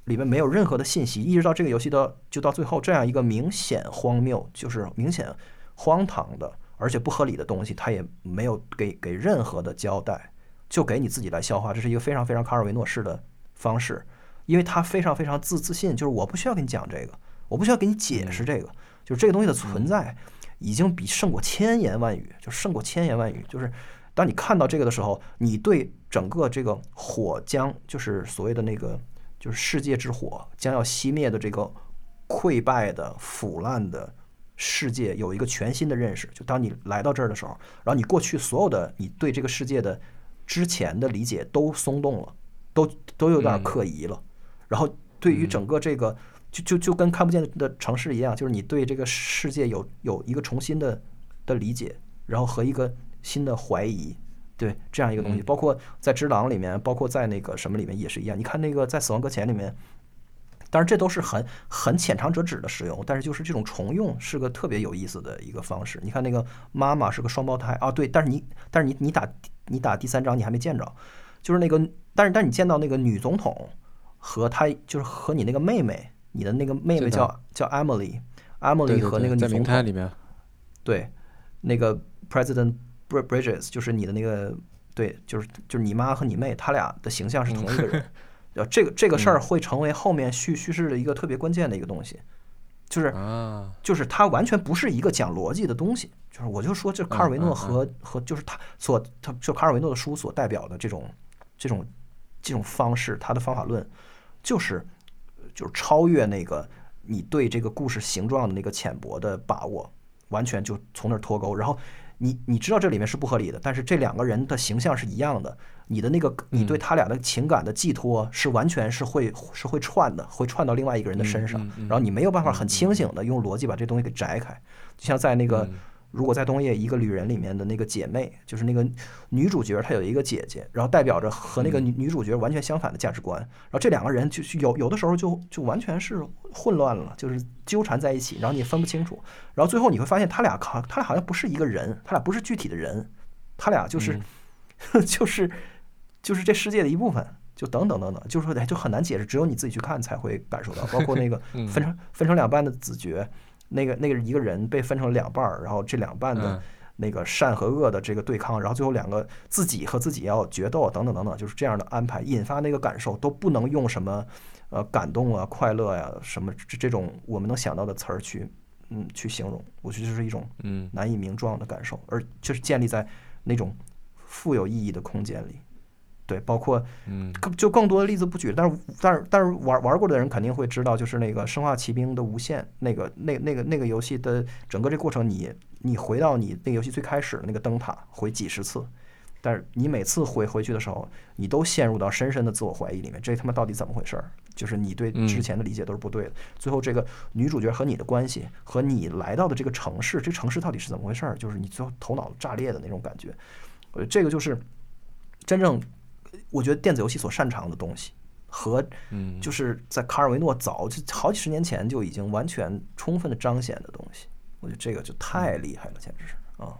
里面没有任何的信息，一直到这个游戏到就到最后这样一个明显荒谬，就是明显荒唐的，而且不合理的东西，他也没有给给任何的交代，就给你自己来消化。这是一个非常非常卡尔维诺式的方式，因为他非常非常自自信，就是我不需要跟你讲这个。我不需要给你解释这个，就是这个东西的存在，已经比胜过千言万语，就胜过千言万语。就是当你看到这个的时候，你对整个这个火将，就是所谓的那个，就是世界之火将要熄灭的这个溃败的、腐烂的、世界有一个全新的认识。就当你来到这儿的时候，然后你过去所有的你对这个世界的之前的理解都松动了，都都有点可疑了。然后对于整个这个，就就就跟看不见的城市一样，就是你对这个世界有有一个重新的的理解，然后和一个新的怀疑。对这样一个东西，包括在《只狼》里面，包括在那个什么里面也是一样。你看那个在《死亡搁浅》里面，当然这都是很很浅尝辄止的使用，但是就是这种重用是个特别有意思的一个方式。你看那个妈妈是个双胞胎啊，对，但是你但是你你打你打第三章你还没见着，就是那个，但是但是你见到那个女总统和她就是和你那个妹妹，你的那个妹妹叫叫 Emily，Emily 和那个女总统里面，对，那个 President。Bridges 就是你的那个，对，就是就是你妈和你妹，他俩的形象是同一个人。呃，这个这个事儿会成为后面叙叙事的一个特别关键的一个东西，就是就是它完全不是一个讲逻辑的东西。就是我就说，这卡尔维诺和和就是他所他就卡尔维诺的书所代表的这种这种这种方式，他的方法论就是就是超越那个你对这个故事形状的那个浅薄的把握，完全就从那儿脱钩，然后。你你知道这里面是不合理的，但是这两个人的形象是一样的，你的那个你对他俩的情感的寄托是完全是会是会串的，会串到另外一个人的身上，然后你没有办法很清醒的用逻辑把这东西给摘开，就像在那个。如果在东野一个旅人里面的那个姐妹，就是那个女主角，她有一个姐姐，然后代表着和那个女女主角完全相反的价值观，然后这两个人就有有的时候就就完全是混乱了，就是纠缠在一起，然后你分不清楚，然后最后你会发现他俩好，他俩好像不是一个人，他俩不是具体的人，他俩就是 就是就是这世界的一部分，就等等等等，就是说就很难解释，只有你自己去看才会感受到，包括那个 分成分成两半的子爵。那个那个一个人被分成两半儿，然后这两半的那个善和恶的这个对抗，然后最后两个自己和自己要决斗等等等等，就是这样的安排，引发那个感受都不能用什么呃感动啊、快乐呀什么这这种我们能想到的词儿去嗯去形容，我觉得就是一种嗯。难以名状的感受，而就是建立在那种富有意义的空间里。对，包括，嗯，就更多的例子不举，但是，但是，但是玩玩过的人肯定会知道，就是那个《生化奇兵》的无限，那个，那，那个，那个游戏的整个这过程，你，你回到你那个游戏最开始的那个灯塔，回几十次，但是你每次回回去的时候，你都陷入到深深的自我怀疑里面，这他妈到底怎么回事儿？就是你对之前的理解都是不对的。最后，这个女主角和你的关系，和你来到的这个城市，这城市到底是怎么回事儿？就是你最后头脑炸裂的那种感觉。呃，这个就是真正。我觉得电子游戏所擅长的东西，和就是在卡尔维诺早就好几十年前就已经完全充分的彰显的东西，我觉得这个就太厉害了，简直是啊！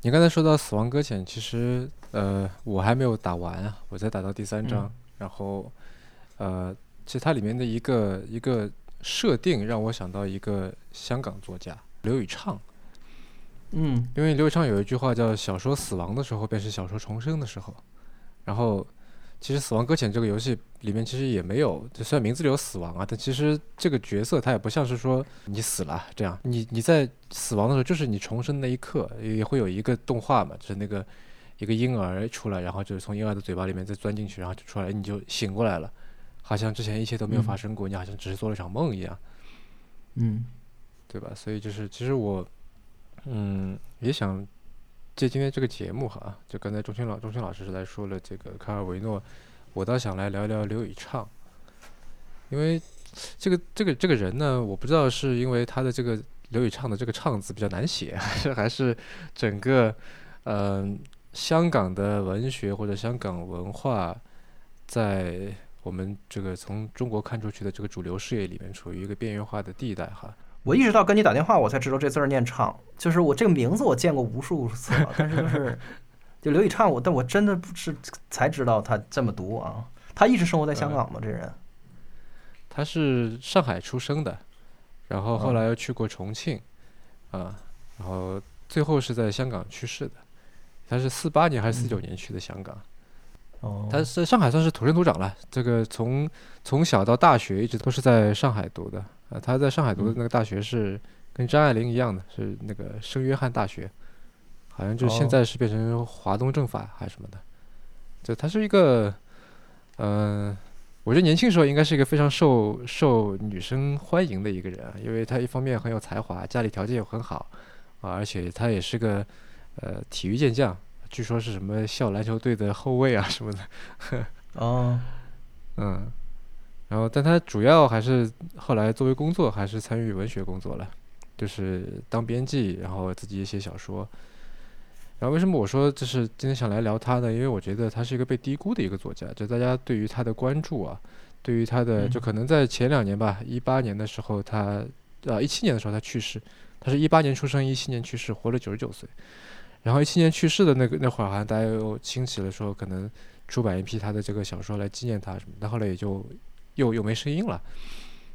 你刚才说到《死亡搁浅》，其实呃我还没有打完啊，我在打到第三章，然后呃其实它里面的一个一个设定让我想到一个香港作家刘宇畅，嗯，因为刘宇畅有一句话叫“小说死亡的时候，便是小说重生的时候”。然后，其实《死亡搁浅》这个游戏里面其实也没有，就虽然名字里有死亡啊，但其实这个角色他也不像是说你死了这样，你你在死亡的时候就是你重生那一刻，也会有一个动画嘛，就是那个一个婴儿出来，然后就是从婴儿的嘴巴里面再钻进去，然后就出来，你就醒过来了，好像之前一切都没有发生过，你好像只是做了一场梦一样，嗯，对吧？所以就是其实我，嗯，也想。借今天这个节目哈，就刚才钟青老钟青老师是来说了这个卡尔维诺，我倒想来聊聊刘以畅，因为这个这个这个人呢，我不知道是因为他的这个刘以畅的这个畅字比较难写，还是还是整个嗯香港的文学或者香港文化在我们这个从中国看出去的这个主流视野里面处于一个边缘化的地带哈。我意识到跟你打电话，我才知道这字儿念畅，就是我这个名字我见过无数无数次了，但是就是 就刘以畅，我但我真的不是才知道他这么读啊。他一直生活在香港吗？这人？他是上海出生的，然后后来又去过重庆，啊，然后最后是在香港去世的。他是四八年还是四九年去的香港？哦，他在上海算是土生土长了，这个从从小到大学一直都是在上海读的。呃，他在上海读的那个大学是跟张爱玲一样的，是那个圣约翰大学，好像就现在是变成华东政法还是什么的。就他是一个，嗯，我觉得年轻时候应该是一个非常受受女生欢迎的一个人啊，因为他一方面很有才华，家里条件又很好啊，而且他也是个呃体育健将，据说是什么校篮球队的后卫啊什么的。哦，嗯，然后但他主要还是后来作为工作还是参与文学工作了，就是当编辑，然后自己也写小说。然后为什么我说就是今天想来聊他呢？因为我觉得他是一个被低估的一个作家，就大家对于他的关注啊，对于他的就可能在前两年吧，一八年的时候他啊一七年的时候他去世，他是一八年出生，一七年去世，活了九十九岁。然后一七年去世的那个那会儿，好像大家又兴起了说可能出版一批他的这个小说来纪念他什么，但后来也就又又没声音了。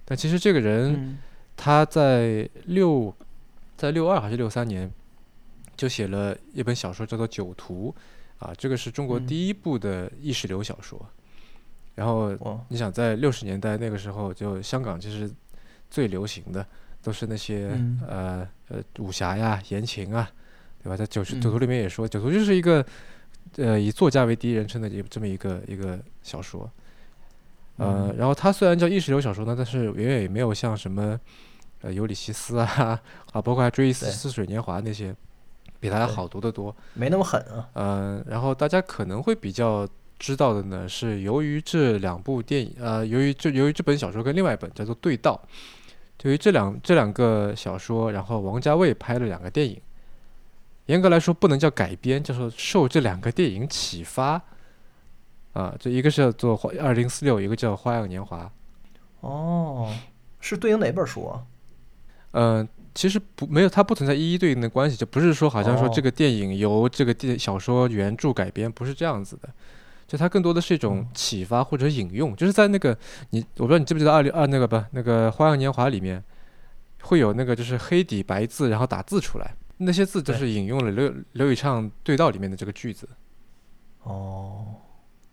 但其实这个人嗯他在六在六二还是六三年就写了一本小说叫做《酒徒》，啊，这个是中国嗯第一部的意识流小说。然后，你想在六十年代那个时候，就香港其实最流行的都是那些、嗯呃呃武侠呀、言情啊，对吧？在九十嗯酒徒里面也说，酒徒就是一个呃以作家为第一人称的一这么一个一个小说。呃，嗯然后它虽然叫意识流小说呢，但是远远也没有像什么呃尤里西斯啊啊，包括还追忆似水年华那些，比它要好读得多。没那么狠啊。呃，然后大家可能会比较知道的呢，是由于这两部电影，呃，由于这由于这本小说跟另外一本叫做《对道》，对于这两这两个小说，然后王家卫拍了两个电影。严格来说，不能叫改编，叫做受这两个电影启发。啊，这一个是叫做《花二零四六》，一个叫《花样年华》。哦，是对应哪本书啊？嗯，其实不没有，它不存在一一对应的关系，就不是说好像说这哦个电影由这个电小说原著改编，不是这样子的。就它更多的是一种哦启发或者引用，就是在那个你我不知道你记不记得二零二那个不，那个《花样年华》里面会有那个就是黑底白字，然后打字出来，那些字都是引用了刘刘以畅《对道》里面的这个句子。哦，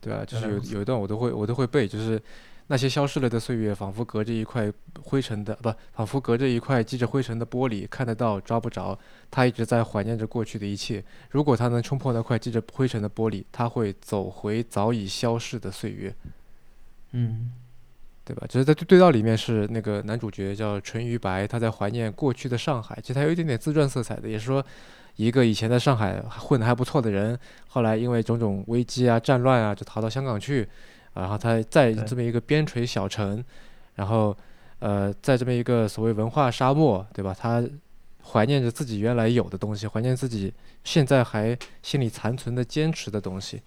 对吧？就是有有一段我都会我都会背，就是那些消失了的岁月，仿佛隔着一块灰尘的不，仿佛隔着一块积着灰尘的玻璃，看得到抓不着。他一直在怀念着过去的一切。如果他能冲破那块积着灰尘的玻璃，他会走回早已消逝的岁月，嗯对吧？就是在对对道里面是那个男主角叫淳于白，他在怀念过去的上海，其实他有一点点自传色彩的，也是说。一个以前在上海混得还不错的人，后来因为种种危机啊、战乱啊，就逃到香港去，然后他在这么一个边陲小城，然后呃，在这么一个所谓文化沙漠，对吧？他怀念着自己原来有的东西，怀念自己现在还心里残存的坚持的东西。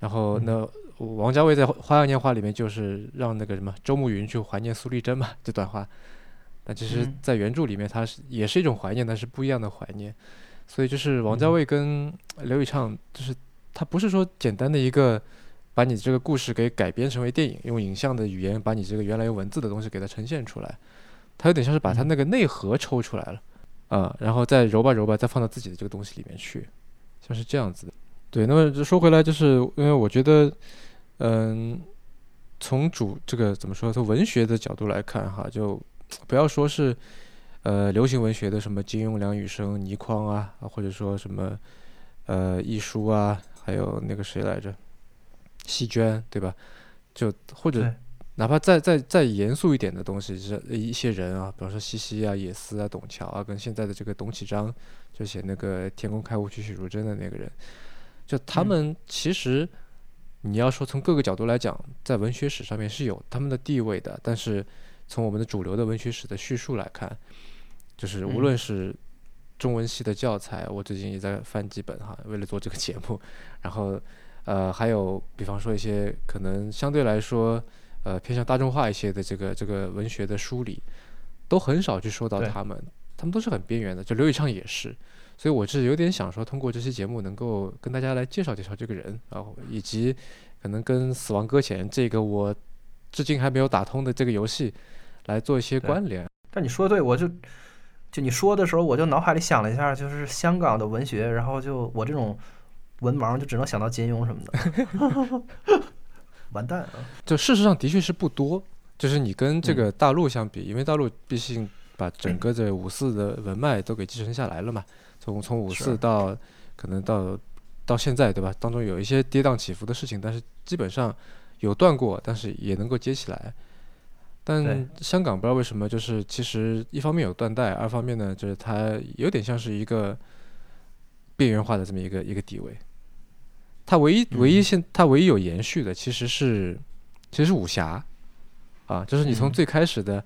然后那王家卫在《花样年华》里面就是让那个什么周慕云去怀念苏丽珍嘛，这段话。但其实嗯，在原著里面，它是也是一种怀念，但是不一样的怀念。所以就是王家嗯卫跟刘以畅，就是他不是说简单的一个把你这个故事给改编成为电影，用影像的语言把你这个原来用文字的东西给它呈现出来，他有点像是把它嗯那个内核抽出来了，啊、然后再揉吧揉吧，再放到自己的这个东西里面去，像是这样子的。对，那么就说回来，就是因为我觉得，嗯，从主这个怎么说，从文学的角度来看哈，就不要说是呃流行文学的什么金庸、梁羽生、倪匡啊，啊或者说什么呃亦舒啊，还有那个谁来着，细娟对吧？就或者哪怕再再再严肃一点的东西，是一些人啊，比方说西西啊、野思啊、董桥啊，跟现在的这个董启章，就写那个《天工开物栩栩如生》的那个人，就他嗯们其实你要说从各个角度来讲，在文学史上面是有他们的地位的，但是从我们的主流的文学史的叙述来看，就是无嗯。论是中文系的教材，我最近也在翻几本哈，为了做这个节目，然后呃还有比方说一些可能相对来说呃偏向大众化一些的这个这个文学的梳理，都很少去说到他们，他们都是很边缘的，就刘以畅也是。所以我是有点想说，通过这期节目能够跟大家来介绍介绍这个人，然后以及可能跟《死亡搁浅》这个我至今还没有打通的这个游戏来做一些关联。但你说的对，我就就你说的时候，我就脑海里想了一下，就是香港的文学，然后就我这种文盲就只能想到金庸什么的，完蛋啊！就事实上的确是不多，就是你跟这嗯个大陆相比，因为大陆毕竟把整个这五四的文脉都给继承下来了嘛，从从五四到可能到到现在，对吧？当中有一些跌宕起伏的事情，但是基本上有断过，但是也能够接起来。但香港不知道为什么，就是其实一方面有断代，二方面呢，就是它有点像是一个边缘化的这么一个一个地位。它唯一唯一嗯。现它唯一有延续的其实是其实是武侠啊，就是你从嗯。最开始的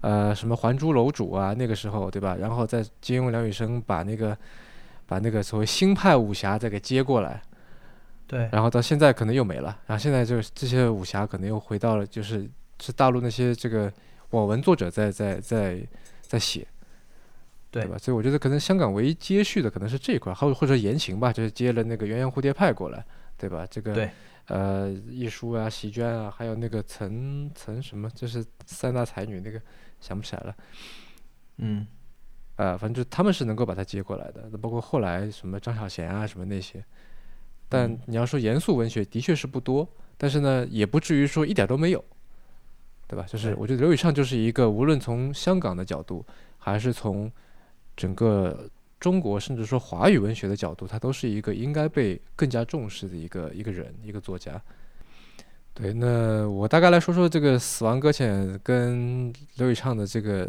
呃什么《还珠楼主》啊那个时候对吧，然后再金庸梁羽生把那个把那个所谓新派武侠再给接过来，对，然后到现在可能又没了，然后现在就是这些武侠可能又回到了就是是大陆那些这个网文作者在在在在写，对吧？所以我觉得可能香港唯一接续的可能是这一块，或者或者言情吧，就是接了那个鸳鸯蝴蝶派过来，对吧？这个呃亦舒啊、席娟啊，还有那个岑岑什么，就是三大才女那个想不起来了。嗯呃，反正就他们是能够把它接过来的，那包括后来什么张小娴啊什么那些。但嗯你要说严肃文学，的确是不多，但是呢，也不至于说一点都没有，对吧？就是我觉得刘以畅就是一个，无论从香港的角度，还是从整个中国甚至说华语文学的角度，他都是一个应该被更加重视的一个一个人，一个作家。对，那我大概来说说这个《死亡搁浅》跟刘以畅的这个，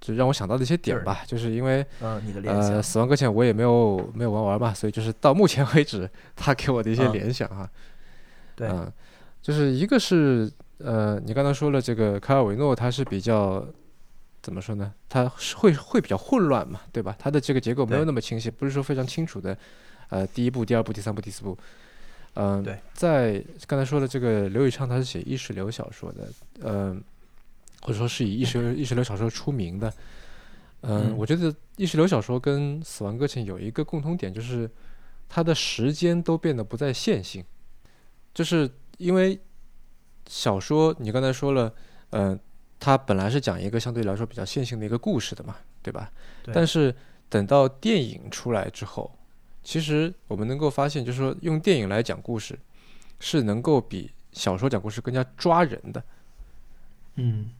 就让我想到的一些点吧，就是因为嗯，你的联呃，死亡搁浅我也没有没有玩完嘛，所以就是到目前为止，他给我的一些嗯联想哈，对，嗯，就是一个是呃，你刚才说了这个卡尔维诺，他是比较怎么说呢？他是会会比较混乱嘛，对吧？他的这个结构没有那么清晰，不是说非常清楚的，呃，第一部、第二部、第三部、第四部。嗯、对，在刚才说的这个刘以畅，他是写意识流小说的，嗯、或者说是以意识意识流小说出名的。嗯，嗯我觉得意识流小说跟死亡搁浅有一个共通点，就是它的时间都变得不再线性，就是因为小说你刚才说了，嗯、它本来是讲一个相对来说比较线性的一个故事的嘛，对吧？对但是等到电影出来之后，其实我们能够发现，就是说用电影来讲故事，是能够比小说讲故事更加抓人的。嗯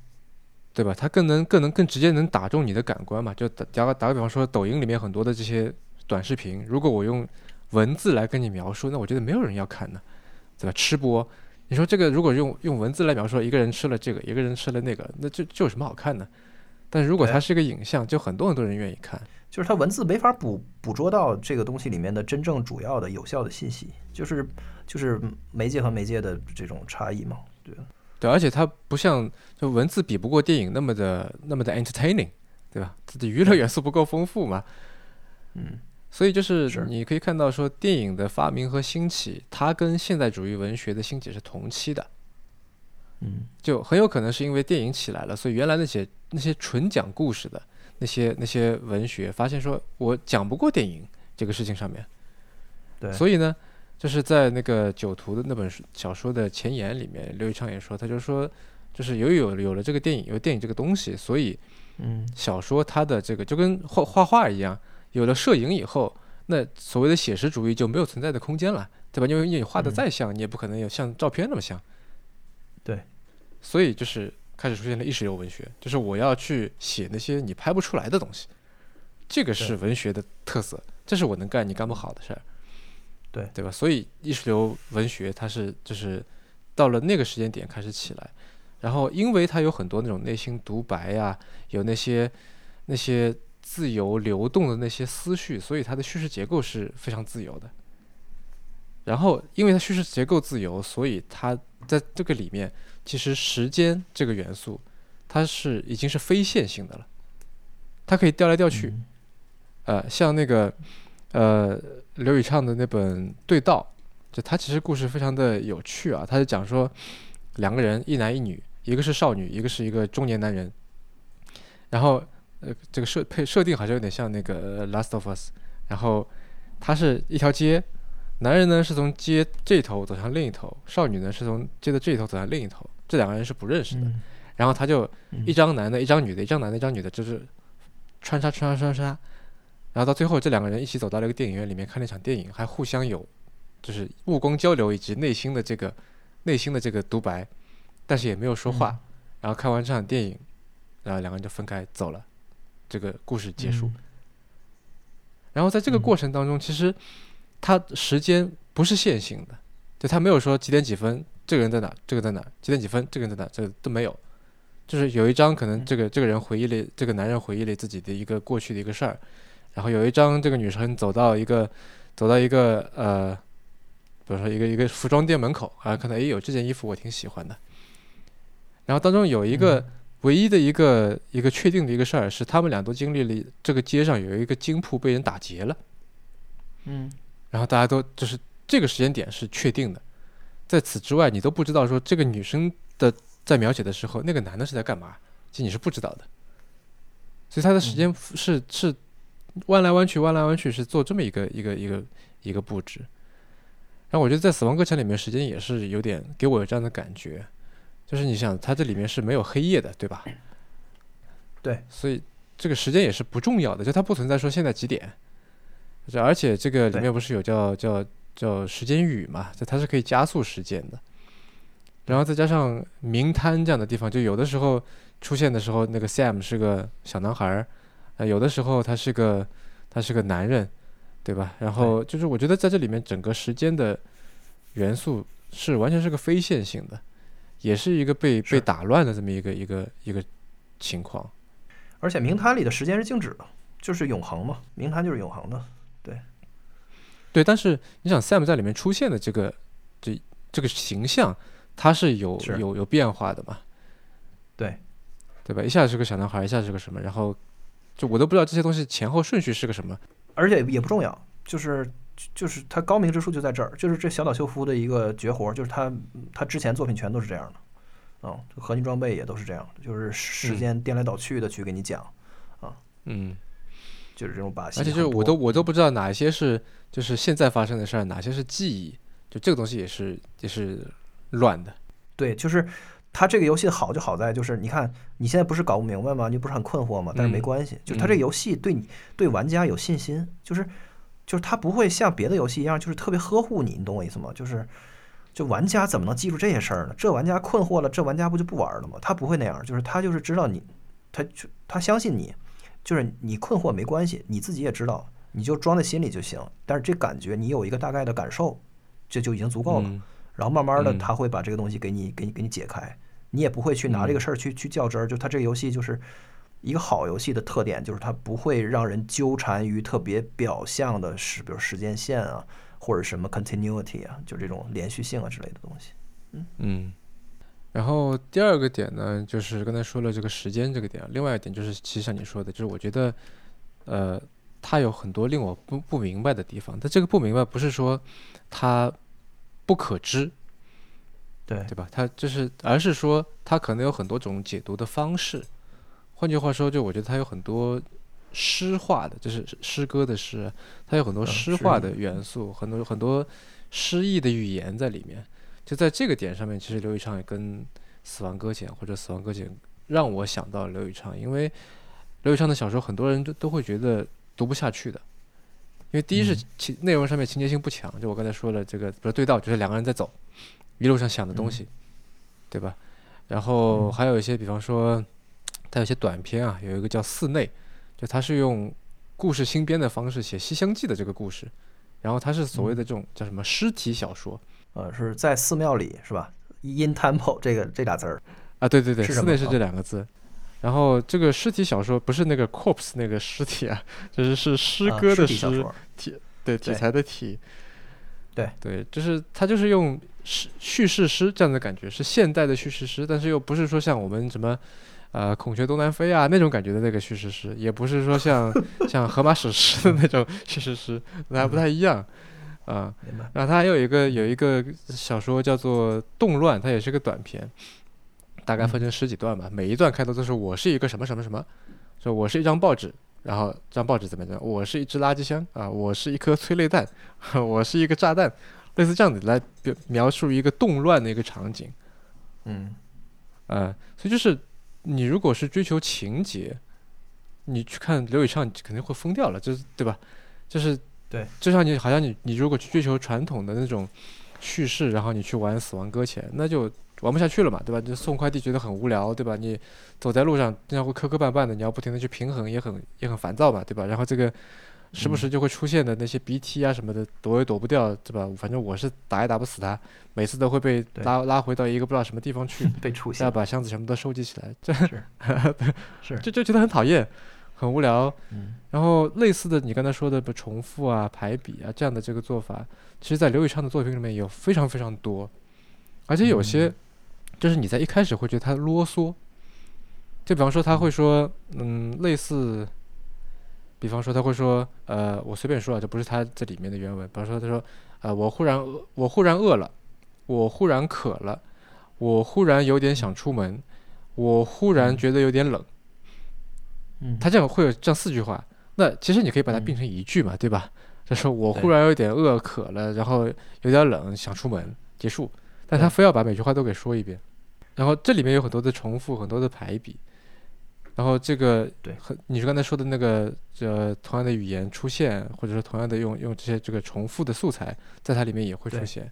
对吧？它更能更能更直接能打中你的感官嘛。就打打个打个比方说，抖音里面很多的这些短视频，如果我用文字来跟你描述，那我觉得没有人要看的，对吧？吃播，你说这个如果用用文字来描述，一个人吃了这个，一个人吃了那个，那这这有什么好看的？但是如果它是一个影像，就很多很多人愿意看。就是它文字没法捕捕捉到这个东西里面的真正主要的有效的信息，就是就是媒介和媒介的这种差异嘛，对？对，而且它不像就文字比不过电影那么的那么的 entertaining，对吧？它的娱乐元素不够丰富嘛。嗯所以就是是。你可以看到说，电影的发明和兴起，它跟现代主义文学的兴起是同期的，嗯。就很有可能是因为电影起来了，所以原来那些那些纯讲故事的那些那些文学，发现说我讲不过电影这个事情上面，对，所以呢，就是在那个《酒徒》的那本书小说的前言里面，刘以畅也说，他就说，就是由于有有了这个电影，有电影这个东西，所以嗯。小说它的这个就跟画画画一样，有了摄影以后，那所谓的写实主义就没有存在的空间了，对吧？因为你画的嗯再像，你也不可能有像照片那么像。对，所以就是开始出现了意识流文学，就是我要去写那些你拍不出来的东西，这个是文学的特色，这是我能干你干不好的事儿。对对吧？所以意识流文学它是就是到了那个时间点开始起来，然后因为它有很多那种内心独白呀、有那些那些自由流动的那些思绪，所以它的叙事结构是非常自由的。然后，因为它叙事结构自由，所以它在这个里面，其实时间这个元素，它是已经是非线性的了，它可以调来调去。嗯呃，像那个呃刘宇畅的那本《对道》，就他其实故事非常的有趣啊。他是讲说两个人，一男一女，一个是少女，一个是一个中年男人。然后呃，这个设配设定好像有点像那个《Last of Us》，然后它是一条街，男人呢是从街这头走向另一头，少女呢是从街的这一头走向另一头，这两个人是不认识的。嗯然后他就嗯一张男的，一张女的，一张男的，一张女的，就是穿插穿插穿插穿插，然后到最后这两个人一起走到了一个电影院里面看了一场电影，还互相有就是目光交流以及内心的这个内心的这个独白，但是也没有说话。然后看完这场电影，然后两个人就分开走了，这个故事结束。嗯。然后在这个嗯。过程当中，其实它时间不是线性的，就他没有说几点几分，这个人在哪，这个在哪，几点几分，这个人在哪，这个都没有。就是有一张可能这个这个人回忆了，这个男人回忆了自己的一个过去的一个事儿，然后有一张这个女生走到一个走到一个呃，比如说一个一个服装店门口啊，看到哎有这件衣服我挺喜欢的，然后当中有一个唯一的一个一个确定的一个事儿是，他们俩都经历了这个街上有一个金铺被人打劫了，嗯然后大家都就是这个时间点是确定的，在此之外你都不知道说这个女生的。在描写的时候，那个男的是在干嘛？其实你是不知道的，所以他的时间是是弯来弯去，弯来弯去，是做这么一个一个一个一个布置。然后我觉得在《死亡搁浅》里面，时间也是有点给我有这样的感觉，就是你想，它这里面是没有黑夜的，对吧？对，所以这个时间也是不重要的，就它不存在说现在几点。而且这个里面不是有叫叫叫时间雨嘛？就它是可以加速时间的。然后再加上明滩这样的地方，就有的时候出现的时候，那个 Sam 是个小男孩儿，呃，有的时候他是个他是个男人，对吧？然后就是我觉得在这里面整个时间的元素是完全是个非线性的，也是一个被被打乱的这么一个一个一个情况。而且明滩里的时间是静止的，就是永恒嘛，明滩就是永恒的，对。对，但是你想 Sam 在里面出现的这个这这个形象。他是有有有变化的嘛？对，对吧？一下是个小男孩，一下是个什么？然后就我都不知道这些东西前后顺序是个什么，而且也不重要。就是就是他高明之处就在这儿，就是这小岛秀夫的一个绝活，就是他他之前作品全都是这样的。嗯，合金装备也都是这样，就是时间颠来倒去的去给你讲啊。嗯，就是这种把戏。而且就是我都我都不知道哪些是就是现在发生的事儿，哪些是记忆。就这个东西也是也是。乱的，对，就是它这个游戏好就好在，就是你看你现在不是搞不明白吗？你不是很困惑吗？但是没关系，就它这个游戏对你对玩家有信心，就是就是它不会像别的游戏一样，就是特别呵护你，你懂我意思吗？就是就玩家怎么能记住这些事儿呢？这玩家困惑了，这玩家不就不玩了吗？他不会那样，就是他就是知道你，他就他相信你，就是你困惑没关系，你自己也知道，你就装在心里就行。但是这感觉你有一个大概的感受，这就已经足够了。然后慢慢的，他会把这个东西给你、给你、给你解开，你也不会去拿这个事儿去去较真儿。就他这个游戏就是一个好游戏的特点，就是它不会让人纠缠于特别表象的时，比如时间线啊，或者什么 continuity 啊，就这种连续性啊之类的东西。嗯嗯。然后第二个点呢，就是刚才说了这个时间这个点，另外一点就是，其实像你说的，就是我觉得，呃，它有很多令我不不明白的地方。但这个不明白不是说它。不可知，对对吧？它就是，而是说它可能有很多种解读的方式。换句话说，就我觉得它有很多诗化的，就是诗歌的诗，它有很多诗化的元素，很多很多诗意的语言在里面。就在这个点上面，其实刘宇畅也跟《死亡搁浅》或者《死亡搁浅》让我想到了刘宇畅，因为刘宇畅的小说很多人都都会觉得读不下去的。因为第一是情内容上面情节性不强，就我刚才说的，这个不是对道，就是两个人在走，一路上想的东西，对吧？然后还有一些，比方说，他有些短篇啊，有一个叫寺内，就他是用故事新编的方式写《西厢记》的这个故事，然后他是所谓的这种叫什么尸体小说，呃，是在寺庙里是吧？In temple 这个这俩字儿啊，对对对，寺内是这两个字。然后这个尸体小说不是那个 corpse 那个尸体啊，就是是诗歌的诗体，对题材的体，对对，就是他就是用叙叙事诗这样的感觉，是现代的叙事诗，但是又不是说像我们什么呃孔雀东南飞啊那种感觉的那个叙事诗，也不是说像 像荷马史诗的那种叙事诗，那还不太一样啊。然后他还有一个有一个小说叫做《动乱》，它也是个短篇。大概分成十几段吧，每一段开头都是我是一个什么什么什么，说我是一张报纸，然后这张报纸怎么样？我是一只垃圾箱啊，我是一颗催泪弹，我是一个炸弹，类似这样子来描描述一个动乱的一个场景。嗯，呃，所以就是你如果是追求情节，你去看刘宇畅肯定会疯掉了，就是对吧？就是对，就像你好像你你如果去追求传统的那种叙事，然后你去玩《死亡搁浅》，那就。玩不下去了嘛，对吧？就送快递觉得很无聊，对吧？你走在路上经常会磕磕绊绊的，你要不停的去平衡，也很也很烦躁嘛，对吧？然后这个时不时就会出现的那些 BT 啊什么的，躲也躲不掉，对吧？反正我是打也打不死他，每次都会被拉拉回到一个不知道什么地方去，被触再醒把箱子全部都收集起来，这 是，就就觉得很讨厌，很无聊。嗯。然后类似的，你刚才说的不重复啊、排比啊这样的这个做法，其实在刘宇畅的作品里面有非常非常多，而且有些嗯。就是你在一开始会觉得他啰嗦，就比方说他会说，嗯，类似，比方说他会说，呃，我随便说啊，这不是他这里面的原文，比方说他说，呃，我忽然饿我忽然饿了，我忽然渴了，我忽然有点想出门，我忽然嗯觉得有点冷。嗯，他这样会有这样四句话，那其实你可以把它嗯并成一句嘛，对吧？就说我忽然有点饿渴了，然后有点冷，想出门，结束。但他非要把每句话都给说一遍，然后这里面有很多的重复，很多的排比，然后这个对。很你是刚才说的那个呃同样的语言出现，或者说同样的用用这些这个重复的素材，在它里面也会出现。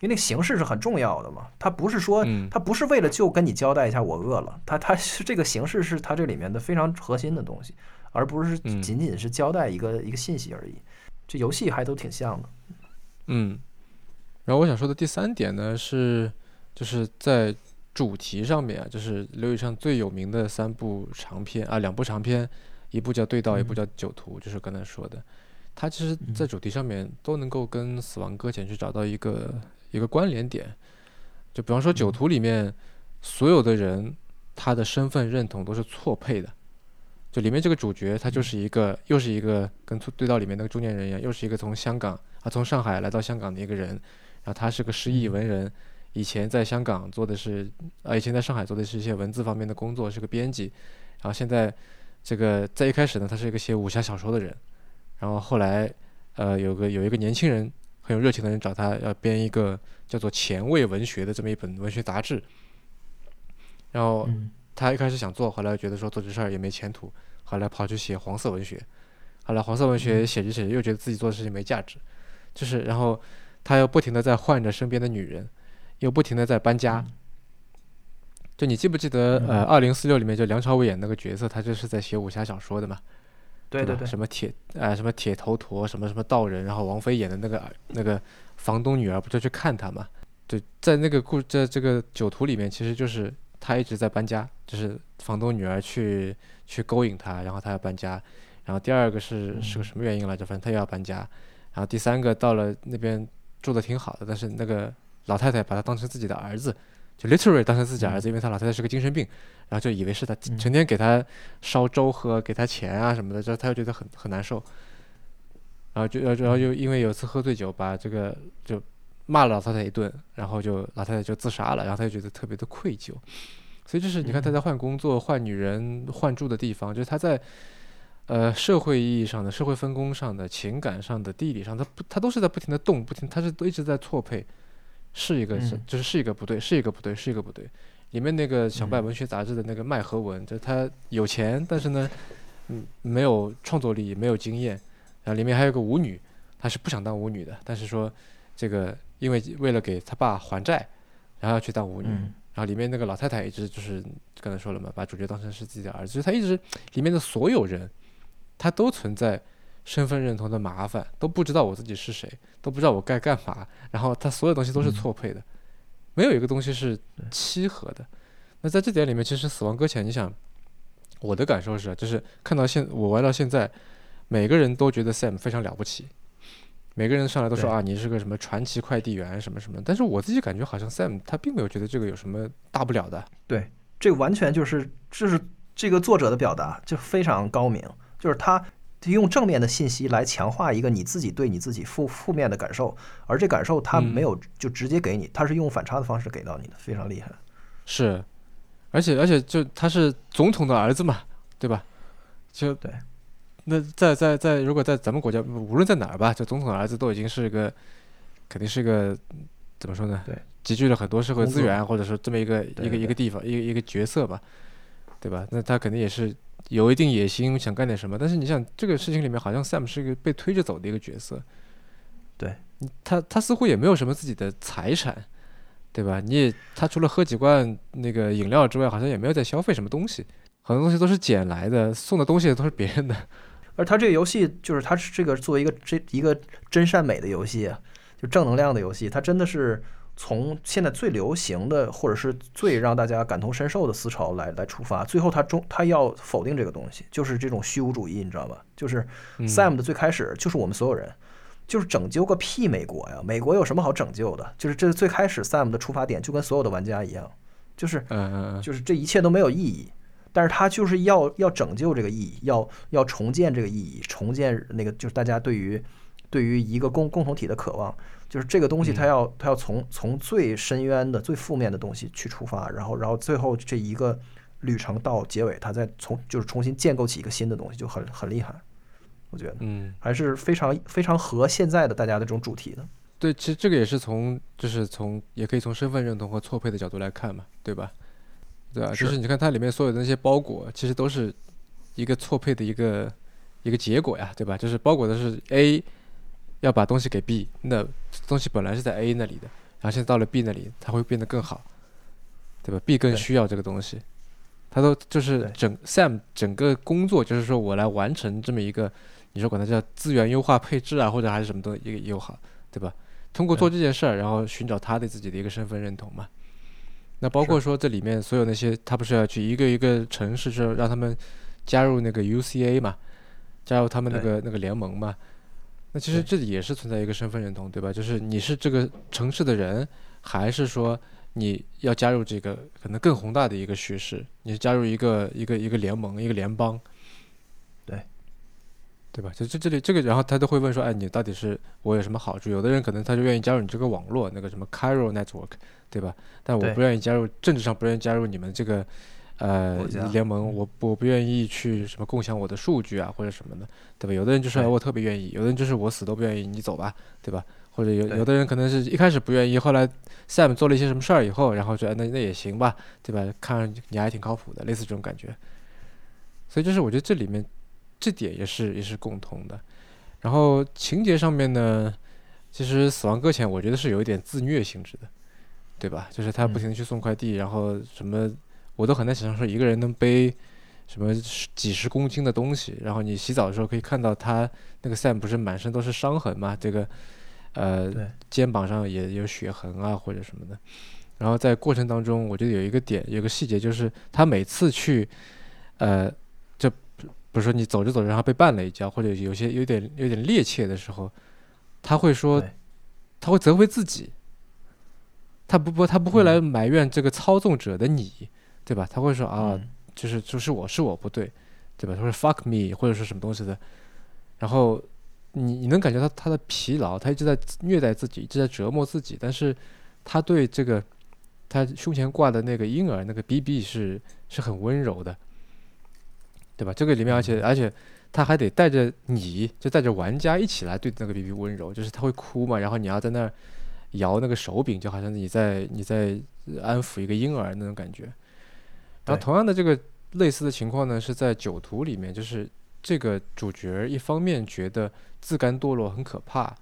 因为那个形式是很重要的嘛，它不是说嗯。它不是为了就跟你交代一下我饿了，它它是这个形式是它这里面的非常核心的东西，而不是嗯。仅仅是交代一个一个信息而已。这游戏还都挺像的，嗯，然后我想说的第三点呢是，就是在主题上面啊，就是刘宇畅最有名的三部长篇啊，两部长篇，一部叫《对道》，一部嗯。叫《酒徒》，就是刚才说的，他其实在嗯主题上面都能够跟《死亡搁浅》去找到一个一个关联点。就比方说《酒嗯。徒》里面，所有的人他的身份认同都是错配的。就里面这个主角，他就是一个，又是一个跟《对道》里面那个中年人一样，又是一个从香港啊，从上海来到香港的一个人，然后他是个失忆嗯文人，以前在香港做的是，啊，以前在上海做的是一些文字方面的工作，是个编辑，然后现在这个在一开始呢，他是一个写武侠小说的人，然后后来，呃，有个有一个年轻人很有热情的人找他要编一个叫做《前卫文学》的这么一本文学杂志，然后嗯。他一开始想做，后来觉得说做这事儿也没前途，后来跑去写黄色文学，后来黄色文学写着写着又觉得自己做的事情没价值，就是然后他又不停的在换着身边的女人，又不停的在搬家。就你记不记得呃，二零四六里面就梁朝伟演那个角色，他就是在写武侠小说的嘛？对对对，什么铁啊、什么铁头陀，什么什么道人，然后王菲演的那个那个房东女儿不就去看他嘛？就在那个故在这个酒徒里面，其实就是他一直在搬家，就是房东女儿去去勾引他，然后他要搬家。然后第二个是是个什么原因来着？反正他又要搬家。然后第三个到了那边住的挺好的，但是那个老太太把他当成自己的儿子，就 literally 当成自己儿子，因为他老太太是个精神病，然后就以为是他嗯。成天给他烧粥喝，给他钱啊什么的，就他就觉得很很难受。然后就然后就因为有一次喝醉酒，把这个就骂了老太太一顿，然后就老太太就自杀了，然后他就觉得特别的愧疚。所以就是你看他在换工作、换女人、换住的地方，就是他在呃社会意义上的、社会分工上的、情感上的、地理上，他不他都是在不停的动，不停他是都一直在错配，是一个是嗯就是是一个不对，是一个不对，是一个不对。里面那个想办嗯文学杂志的那个麦和文，就是他有钱，但是呢，嗯，没有创作力，没有经验。然后里面还有个舞女，她是不想当舞女的，但是说这个因为为了给他爸还债，然后要去当舞女。嗯然后里面那个老太太一直就是刚才说了嘛，把主角当成是自己的儿子，就是他一直里面的所有人，他都存在身份认同的麻烦，都不知道我自己是谁，都不知道我该干嘛，然后他所有东西都是嗯。错配的，没有一个东西是契合的。那在这点里面，其实《死亡搁浅》，你想，我的感受是啊，就是看到现我玩到现在，每个人都觉得 Sam 非常了不起，每个人上来都说啊，你是个什么传奇快递员什么什么，但是我自己感觉好像 Sam 他并没有觉得这个有什么大不了的。对，这完全就是这是这个作者的表达，就非常高明，就是他用正面的信息来强化一个你自己对你自己负负面的感受，而这感受他嗯没有就直接给你，他是用反差的方式给到你的，非常厉害。是，而且而且就他是总统的儿子嘛，对吧？就对。那在在在，如果在咱们国家，无论在哪儿吧，就总统的儿子都已经是一个，肯定是一个怎么说呢？对，集聚了很多社会资源，或者说这么一个一个一个地方，一个一个角色吧，对吧？那他肯定也是有一定野心，想干点什么。但是你想，这个事情里面好像 Sam 是一个被推着走的一个角色，对他他似乎也没有什么自己的财产。对吧？你也他除了喝几罐那个饮料之外，好像也没有在消费什么东西，很多东西都是捡来的，送的东西都是别人的。而他这个游戏就是他是这个作为一个这一个真善美的游戏，就正能量的游戏，它真的是从现在最流行的或者是最让大家感同身受的思潮来来出发，最后他中他要否定这个东西，就是这种虚无主义，你知道吧？就是 Sam 的最开始就是我们所有人。就是拯救个屁美国呀！美国有什么好拯救的？就是这最开始 Sam 的出发点就跟所有的玩家一样，就是就是这一切都没有意义。但是他就是要要拯救这个意义，要要重建这个意义，重建那个就是大家对于对于一个共共同体的渴望。就是这个东西，它要它要从从最深渊的最负面的东西去出发，然后然后最后这一个旅程到结尾，它再从就是重新建构起一个新的东西，就很很厉害。我觉得，嗯，还是非常非常合现在的大家的这种主题的。对，其实这个也是从，就是从，也可以从身份认同和错配的角度来看嘛，对吧？对吧？就是你看它里面所有的那些包裹，其实都是一个错配的一个一个结果呀，对吧？就是包裹的是 A 要把东西给 B，那东西本来是在 A 那里的，然后现在到了 B 那里，它会变得更好，对吧？B 更需要这个东西，他都就是整 Sam 整个工作就是说我来完成这么一个。你说管它叫资源优化配置啊，或者还是什么东西一个又好，对吧？通过做这件事儿，然后寻找他对自己的一个身份认同嘛。那包括说这里面所有那些，他不是要去一个一个城市，是让他们加入那个 UCA 嘛，加入他们那个那个联盟嘛。那其实这里也是存在一个身份认同，对吧？就是你是这个城市的人，还是说你要加入这个可能更宏大的一个叙事？你是加入一个一个一个联盟，一个联邦？对对吧？就这这里这个，然后他都会问说：“哎，你到底是我有什么好处？”有的人可能他就愿意加入你这个网络，那个什么 Cairo Network，对吧？但我不愿意加入，政治上不愿意加入你们这个呃联盟，我我不愿意去什么共享我的数据啊或者什么的，对吧？有的人就是我特别愿意，有的人就是我死都不愿意，你走吧，对吧？或者有有的人可能是一开始不愿意，后来 Sam 做了一些什么事儿以后，然后觉得那那也行吧，对吧？看上你还挺靠谱的，类似这种感觉。所以就是我觉得这里面。这点也是也是共同的，然后情节上面呢，其实《死亡搁浅》我觉得是有一点自虐性质的，对吧？就是他不停的去送快递，然后什么我都很难想象说一个人能背什么几十公斤的东西，然后你洗澡的时候可以看到他那个 Sam 不是满身都是伤痕嘛，这个呃肩膀上也有血痕啊或者什么的，然后在过程当中，我觉得有一个点有个细节就是他每次去呃。比如说你走着走着，然后被绊了一跤，或者有些有点有点趔趄的时候，他会说，他会责备自己，他不不他不会来埋怨这个操纵者的你，对吧？他会说啊，就是就是我是我不对，对吧？他说 fuck me 或者是什么东西的，然后你你能感觉到他的疲劳，他一直在虐待自己，一直在折磨自己，但是他对这个他胸前挂的那个婴儿那个 BB 是是很温柔的。对吧？这个里面，而且而且，他还得带着你，就带着玩家一起来对那个 BB 温柔，就是他会哭嘛，然后你要在那儿摇那个手柄，就好像你在你在安抚一个婴儿那种感觉。然后同样的这个类似的情况呢，是在《酒徒》里面，就是这个主角一方面觉得自甘堕落很可怕，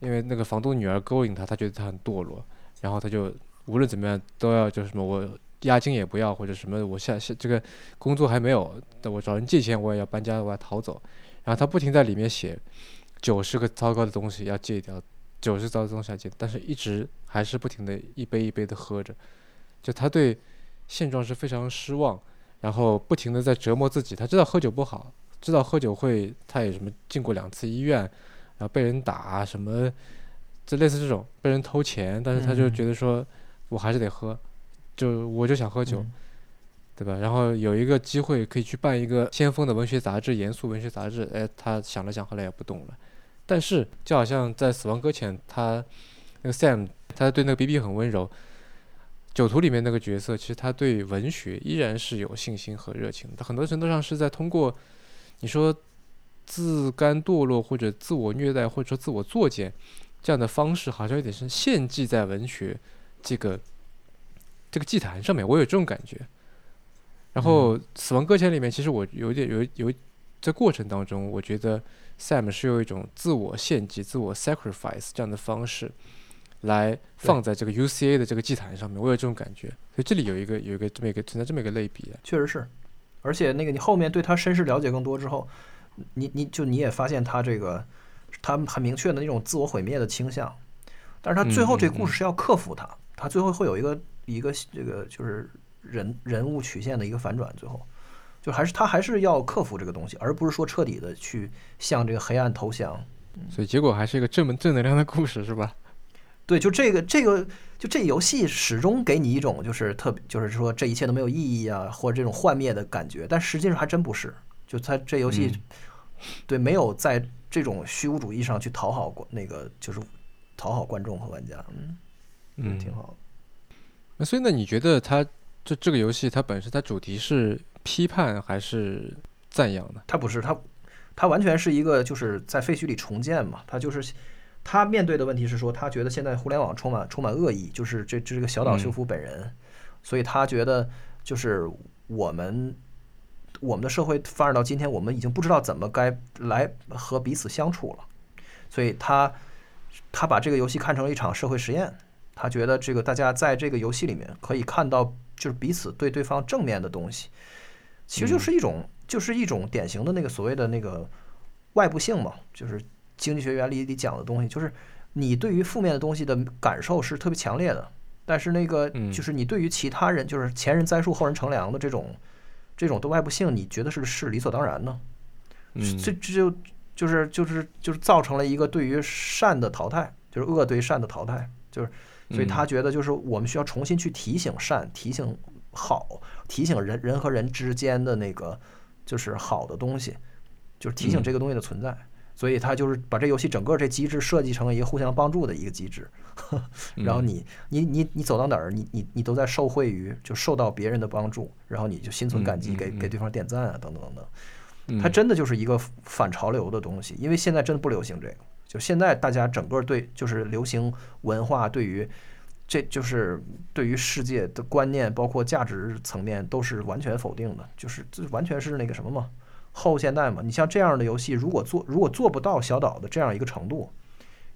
因为那个房东女儿勾引他，他觉得他很堕落，然后他就无论怎么样都要就什么我。押金也不要或者什么，我下下这个工作还没有，我找人借钱我也要搬家，我要逃走。然后他不停在里面写，酒是个糟糕的东西要戒掉，酒是糟糕的东西要戒，但是一直还是不停的一杯一杯的喝着。就他对现状是非常失望，然后不停的在折磨自己。他知道喝酒不好，知道喝酒会，他也什么进过两次医院，然后被人打什么，就类似这种被人偷钱，但是他就觉得说我还是得喝。就我就想喝酒，对吧？然后有一个机会可以去办一个先锋的文学杂志，严肃文学杂志。哎，他想了想，后来也不动了。但是就好像在《死亡搁浅》，他那个 Sam，他对那个 BB 很温柔。酒徒里面那个角色，其实他对文学依然是有信心和热情。他很多程度上是在通过你说自甘堕落，或者自我虐待，或者说自我作践这样的方式，好像有点是献祭在文学这个。这个祭坛上面，我有这种感觉。然后《死亡搁浅》里面，其实我有点有有在过程当中，我觉得 Sam 是用一种自我献祭、自我 sacrifice 这样的方式来放在这个 UCA 的这个祭坛上面，我有这种感觉。所以这里有一个有一个这么一个存在这么一个类比。确实是，而且那个你后面对他身世了解更多之后，你你就你也发现他这个他很明确的那种自我毁灭的倾向，但是他最后这个故事是要克服它，他最后会有一个一个这个就是人人物曲线的一个反转，最后就还是他还是要克服这个东西，而不是说彻底的去向这个黑暗投降。所以结果还是一个正正能量的故事，是吧？对，就这个这个就这游戏始终给你一种就是特别就是说这一切都没有意义啊，或者这种幻灭的感觉，但实际上还真不是。就它这游戏，对，没有在这种虚无主义上去讨好过那个就是讨好观众和玩家，嗯嗯，挺好。那所以呢，你觉得它这这个游戏它本身它主题是批判还是赞扬呢？它不是，它它完全是一个就是在废墟里重建嘛，它就是他面对的问题是说，他觉得现在互联网充满充满恶意，就是这这个小岛秀夫本人，所以他觉得就是我们我们的社会发展到今天，我们已经不知道怎么该来和彼此相处了，所以他他把这个游戏看成了一场社会实验，他觉得这个大家在这个游戏里面可以看到就是彼此对对方正面的东西，其实就是一种就是一种典型的那个所谓的那个外部性嘛，就是经济学原理里讲的东西，就是你对于负面的东西的感受是特别强烈的，但是那个嗯。就是你对于其他人，就是前人栽树后人乘凉的这种这种的外部性，你觉得是是理所当然呢，嗯，这这就就是就是就是造成了一个对于善的淘汰，就是恶对善的淘汰，就是所以他觉得就是我们需要重新去提醒善，提醒好，提醒人人和人之间的那个就是好的东西，就是提醒这个东西的存在。所以他就是把这游戏整个这机制设计成了一个互相帮助的一个机制，然后你你你你走到哪儿，你你你都在受惠于就受到别人的帮助，然后你就心存感激，给给对方点赞啊等等等等。嗯它真的就是一个反潮流的东西，因为现在真的不流行这个。就现在大家整个对就是流行文化对于这就是对于世界的观念，包括价值层面都是完全否定的，就是这完全是那个什么嘛，后现代嘛。你像这样的游戏，如果做如果做不到小岛的这样一个程度，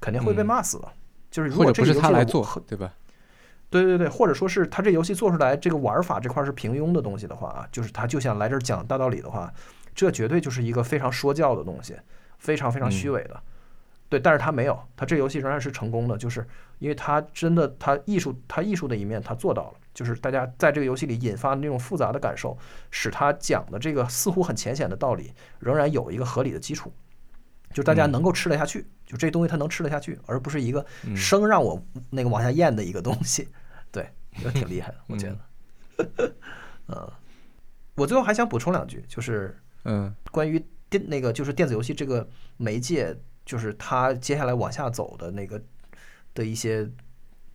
肯定会被嗯骂死的。就是如果这个游戏我他来做，对吧？对对对，或者说是他这游戏做出来这个玩法这块是平庸的东西的话啊，就是他就想来这儿讲大道理的话，这绝对就是一个非常说教的东西，非常非常虚伪的。对，但是他没有，他这游戏仍然是成功的，就是因为他真的他艺术他艺术的一面他做到了，就是大家在这个游戏里引发的那种复杂的感受，使他讲的这个似乎很浅显的道理，仍然有一个合理的基础。就大家能够吃得下去，就这东西他能吃得下去，而不是一个嗯生让我那个往下咽的一个东西。对，也挺厉害的，我觉得。嗯，我最后还想补充两句，就是嗯关于电那个就是电子游戏这个媒介，就是它接下来往下走的那个的一些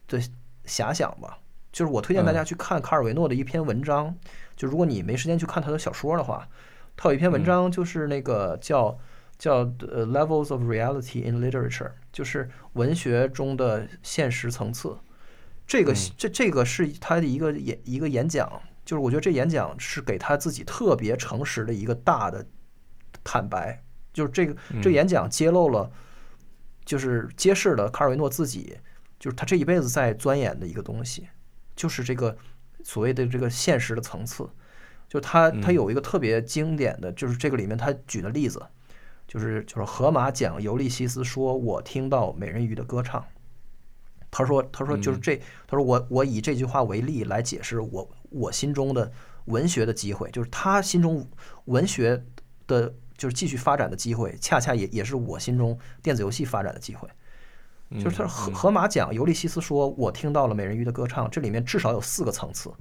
的遐想吧。就是我推荐大家去看卡尔维诺的一篇文章，就如果你没时间去看他的小说的话，他有一篇文章就是那个叫叫呃 Levels of Reality in Literature，就是文学中的现实层次。这个这这个是他的一个演一个演讲，就是我觉得这演讲是给他自己特别诚实的一个大的坦白，就是这个这个演讲揭露了，就是揭示了卡尔维诺自己，就是他这一辈子在钻研的一个东西，就是这个所谓的这个现实的层次。就他他有一个特别经典的，就是这个里面他举的例子，就是就是荷马讲尤利西斯说：“我听到美人鱼的歌唱。”他说：“他说就是这，他说我我以这句话为例来解释我我心中的文学的机会，就是他心中文学的，就是继续发展的机会，恰恰也也是我心中电子游戏发展的机会。就是他荷荷马讲尤利西斯说，我听到了美人鱼的歌唱，这里面至少有四个层次。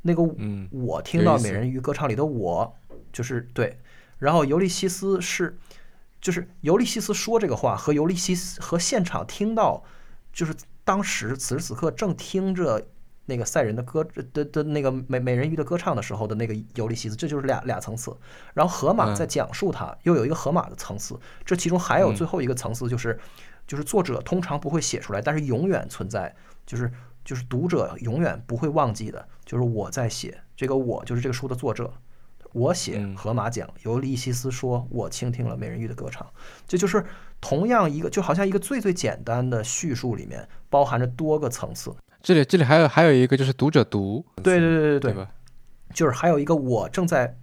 那个嗯我听到美人鱼歌唱里的我，就是对，然后尤利西斯是，就是尤利西斯说这个话和尤利西斯和现场听到，就是当时此时此刻正听着那个赛人的歌的的那个美美人鱼的歌唱的时候的那个尤利西斯，这就是俩俩层次。然后荷马在讲述它，又有一个荷马的层次，这其中还有最后一个层次，就是就是作者通常不会写出来，但是永远存在，就是就是读者永远不会忘记的，就是我在写这个我就是这个书的作者。我写荷马讲，尤利西斯说：“我倾听了美人鱼的歌唱。”这就是同样一个，就好像一个最最简单的叙述里面包含着多个层次。这里这里还有还有一个就是读者读，对对对对对吧？就是还有一个我正在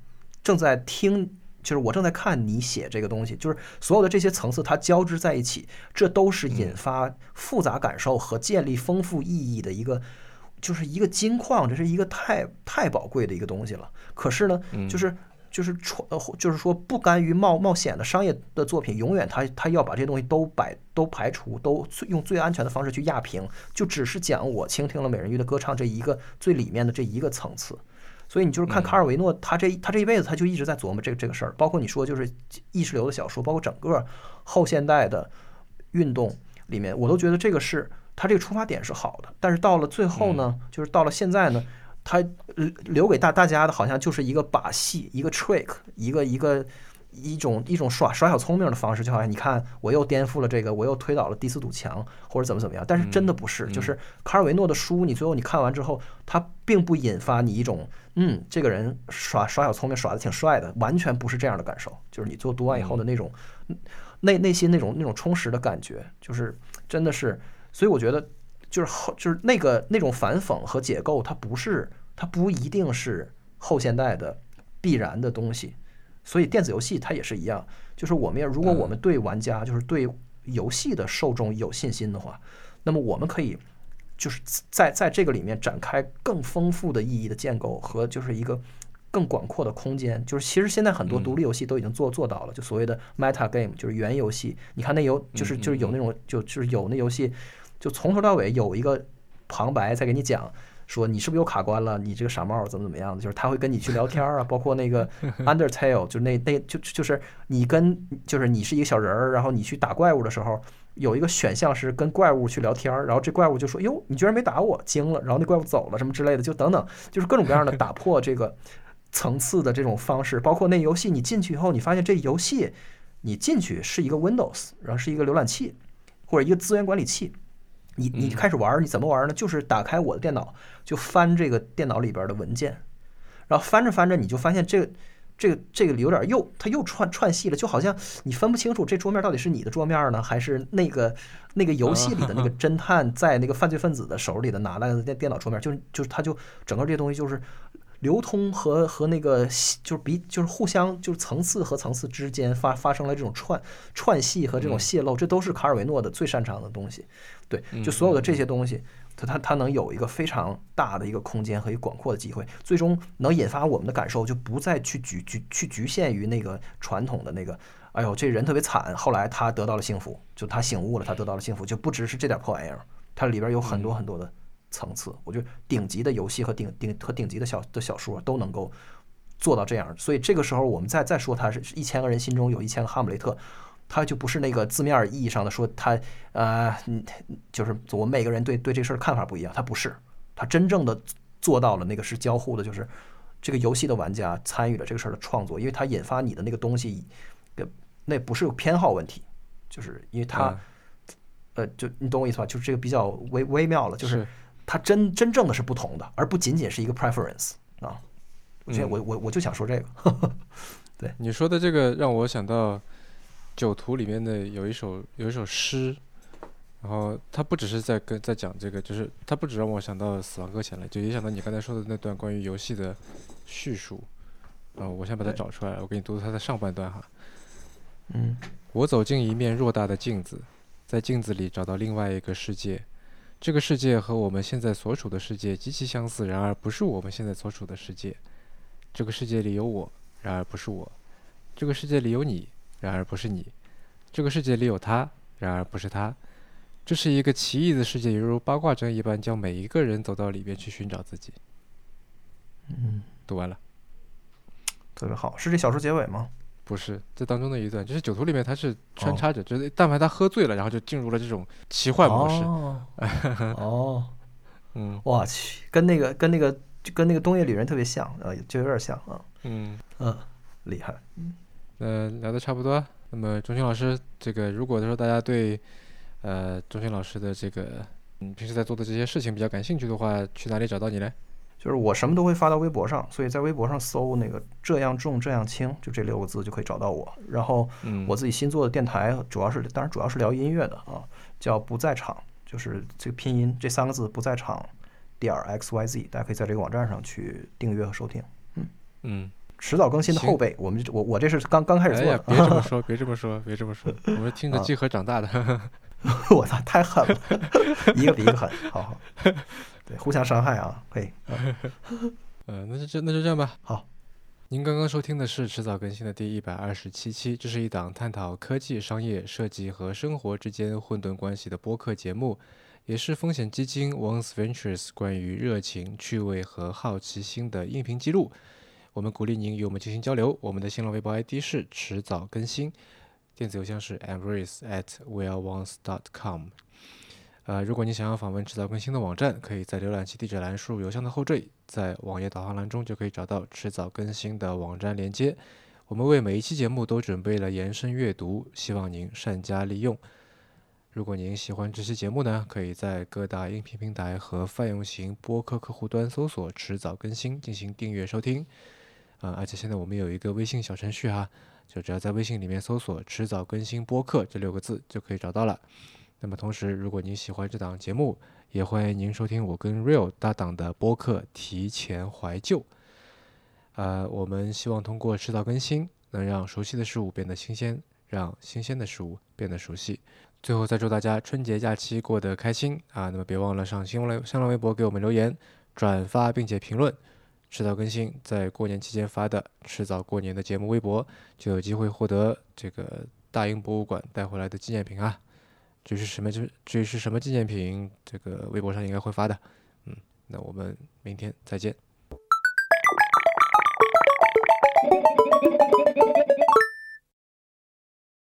正在听就是我正在看你写这个东西，就是所有的这些层次它交织在一起，这都是引发复杂感受和建立丰富意义的一个，就是一个金矿，这是一个太太宝贵的一个东西了。可是呢，就是就是创呃，就是说不甘于冒冒险的商业的作品，永远他他要把这些东西都摆都排除，都用最安全的方式去压平，就只是讲我倾听了美人鱼的歌唱这一个最里面的这一个层次。所以你就是看卡尔维诺，他这他这一辈子他就一直在琢磨这个这个事儿，包括你说就是意识流的小说，包括整个后现代的运动里面，我都觉得这个是他这个出发点是好的。但是到了最后呢，就是到了现在呢，他留给大大家的好像就是一个把戏，一个 trick，一个一个。一种一种耍耍小聪明的方式，就好像你看，我又颠覆了这个，我又推倒了第四堵墙，或者怎么怎么样。但是真的不是，就是卡尔维诺的书，你最后你看完之后，他并不引发你一种，嗯，这个人耍耍小聪明耍的挺帅的，完全不是这样的感受。就是你做读完以后的那种内内心那种那种充实的感觉，就是真的是。所以我觉得，就是后就是那个那种反讽和解构，它不是，它不一定是后现代的必然的东西。所以电子游戏它也是一样，就是我们要如果我们对玩家就是对游戏的受众有信心的话，那么我们可以就是在在这个里面展开更丰富的意义的建构和就是一个更广阔的空间。就是其实现在很多独立游戏都已经做做到了，就所谓的 meta game，就是原游戏。你看那游就是就是有那种就就是有那游戏，就从头到尾有一个旁白在给你讲。说你是不是又卡关了？你这个傻帽怎么怎么样的？就是他会跟你去聊天啊，包括那个 Undertale，就那那就就是你跟就是你是一个小人儿，然后你去打怪物的时候，有一个选项是跟怪物去聊天儿，然后这怪物就说哟，你居然没打我，惊了，然后那怪物走了什么之类的，就等等，就是各种各样的打破这个层次的这种方式，包括那游戏你进去以后，你发现这游戏你进去是一个 Windows，然后是一个浏览器或者一个资源管理器。你你开始玩，你怎么玩呢？就是打开我的电脑，就翻这个电脑里边的文件，然后翻着翻着，你就发现这个这个这个有点又它又串串戏了，就好像你分不清楚这桌面到底是你的桌面呢，还是那个那个游戏里的那个 侦探在那个犯罪分子的手里的拿来的电电脑桌面，就是就是它就整个这些东西就是。流通和和那个就是比就是互相就是层次和层次之间发发生了这种串串戏和这种泄露，这都是卡尔维诺的最擅长的东西。对，就所有的这些东西，它它它能有一个非常大的一个空间和一个广阔的机会，最终能引发我们的感受，就不再去局局去局限于那个传统的那个，哎呦，这人特别惨，后来他得到了幸福，就他醒悟了，他得到了幸福，就不只是这点破玩意儿，它里边有很多很多的。层次，我觉得顶级的游戏和顶顶和顶级的小的小说都能够做到这样，所以这个时候我们再再说他是一千个人心中有一千个哈姆雷特，他就不是那个字面意义上的说他呃，就是我们每个人对对这事儿看法不一样，他不是，他真正的做到了那个是交互的，就是这个游戏的玩家参与了这个事儿的创作，因为他引发你的那个东西，那不是有偏好问题，就是因为他呃，就你懂我意思吧？就是这个比较微微妙了，就是。它真真正的是不同的，而不仅仅是一个 preference 啊！我觉得我我我就想说这个。对你说的这个让我想到《酒徒》里面的有一首有一首诗，然后它不只是在跟在讲这个，就是它不止让我想到《死亡搁浅》了，就也想到你刚才说的那段关于游戏的叙述。啊，我先把它找出来，我给你读读它的上半段哈。嗯，我走进一面偌大的镜子，在镜子里找到另外一个世界。这个世界和我们现在所处的世界极其相似，然而不是我们现在所处的世界。这个世界里有我，然而不是我；这个世界里有你，然而不是你；这个世界里有他，然而不是他。这是一个奇异的世界，犹如八卦阵一般，将每一个人走到里边去寻找自己。嗯，读完了，特别好。是这小说结尾吗？不是，这当中的一段，就是酒徒里面他是穿插着，就是但凡他喝醉了，然后就进入了这种奇幻模式。哦，嗯，我去，跟那个跟那个就跟那个东野里人特别像，呃，就有点像啊。嗯嗯，厉害。嗯，呃，聊的差不多。那么钟情老师，这个如果说大家对呃钟情老师的这个嗯平时在做的这些事情比较感兴趣的话，去哪里找到你呢？就是我什么都会发到微博上，所以在微博上搜那个“这样重这样轻”，就这六个字就可以找到我。然后我自己新做的电台，主要是当然主要是聊音乐的啊，叫“不在场”，就是这个拼音这三个字“不在场”点 x y z，大家可以在这个网站上去订阅和收听。嗯嗯，迟早更新的后辈。我们我我这是刚刚开始做的。别这么 说，别这么说，别这么说，我们听着集合长大的。我操，太狠了，一个比一个狠，好好，对，互相伤害啊，可以。呃，那就这那就这样吧。好，您刚刚收听的是迟早更新的第一百二十七期，这是一档探讨科技、商业、设计和生活之间混沌关系的播客节目，也是风险基金 Ones Ventures 关于热情、趣味和好奇心的音频记录。我们鼓励您与我们进行交流。我们的新浪微博 ID 是迟早更新。电子邮箱是 embrace at weareones dot com。呃，如果你想要访问迟早更新的网站，可以在浏览器地址栏输入邮箱的后缀，在网页导航栏中就可以找到迟早更新的网站链接。我们为每一期节目都准备了延伸阅读，希望您善加利用。如果您喜欢这期节目呢，可以在各大音频平台和泛用型播客客户端搜索“迟早更新”进行订阅收听。啊，而且现在我们有一个微信小程序哈。就只要在微信里面搜索“迟早更新播客”这六个字就可以找到了。那么同时，如果您喜欢这档节目，也欢迎您收听我跟 Real 搭档的播客《提前怀旧》。呃，我们希望通过迟早更新，能让熟悉的事物变得新鲜，让新鲜的事物变得熟悉。最后再祝大家春节假期过得开心啊！那么别忘了上新浪新浪微博给我们留言、转发并且评论。迟早更新，在过年期间发的迟早过年的节目微博，就有机会获得这个大英博物馆带回来的纪念品啊！至于是什么，至至于是什么纪念品，这个微博上应该会发的。嗯，那我们明天再见。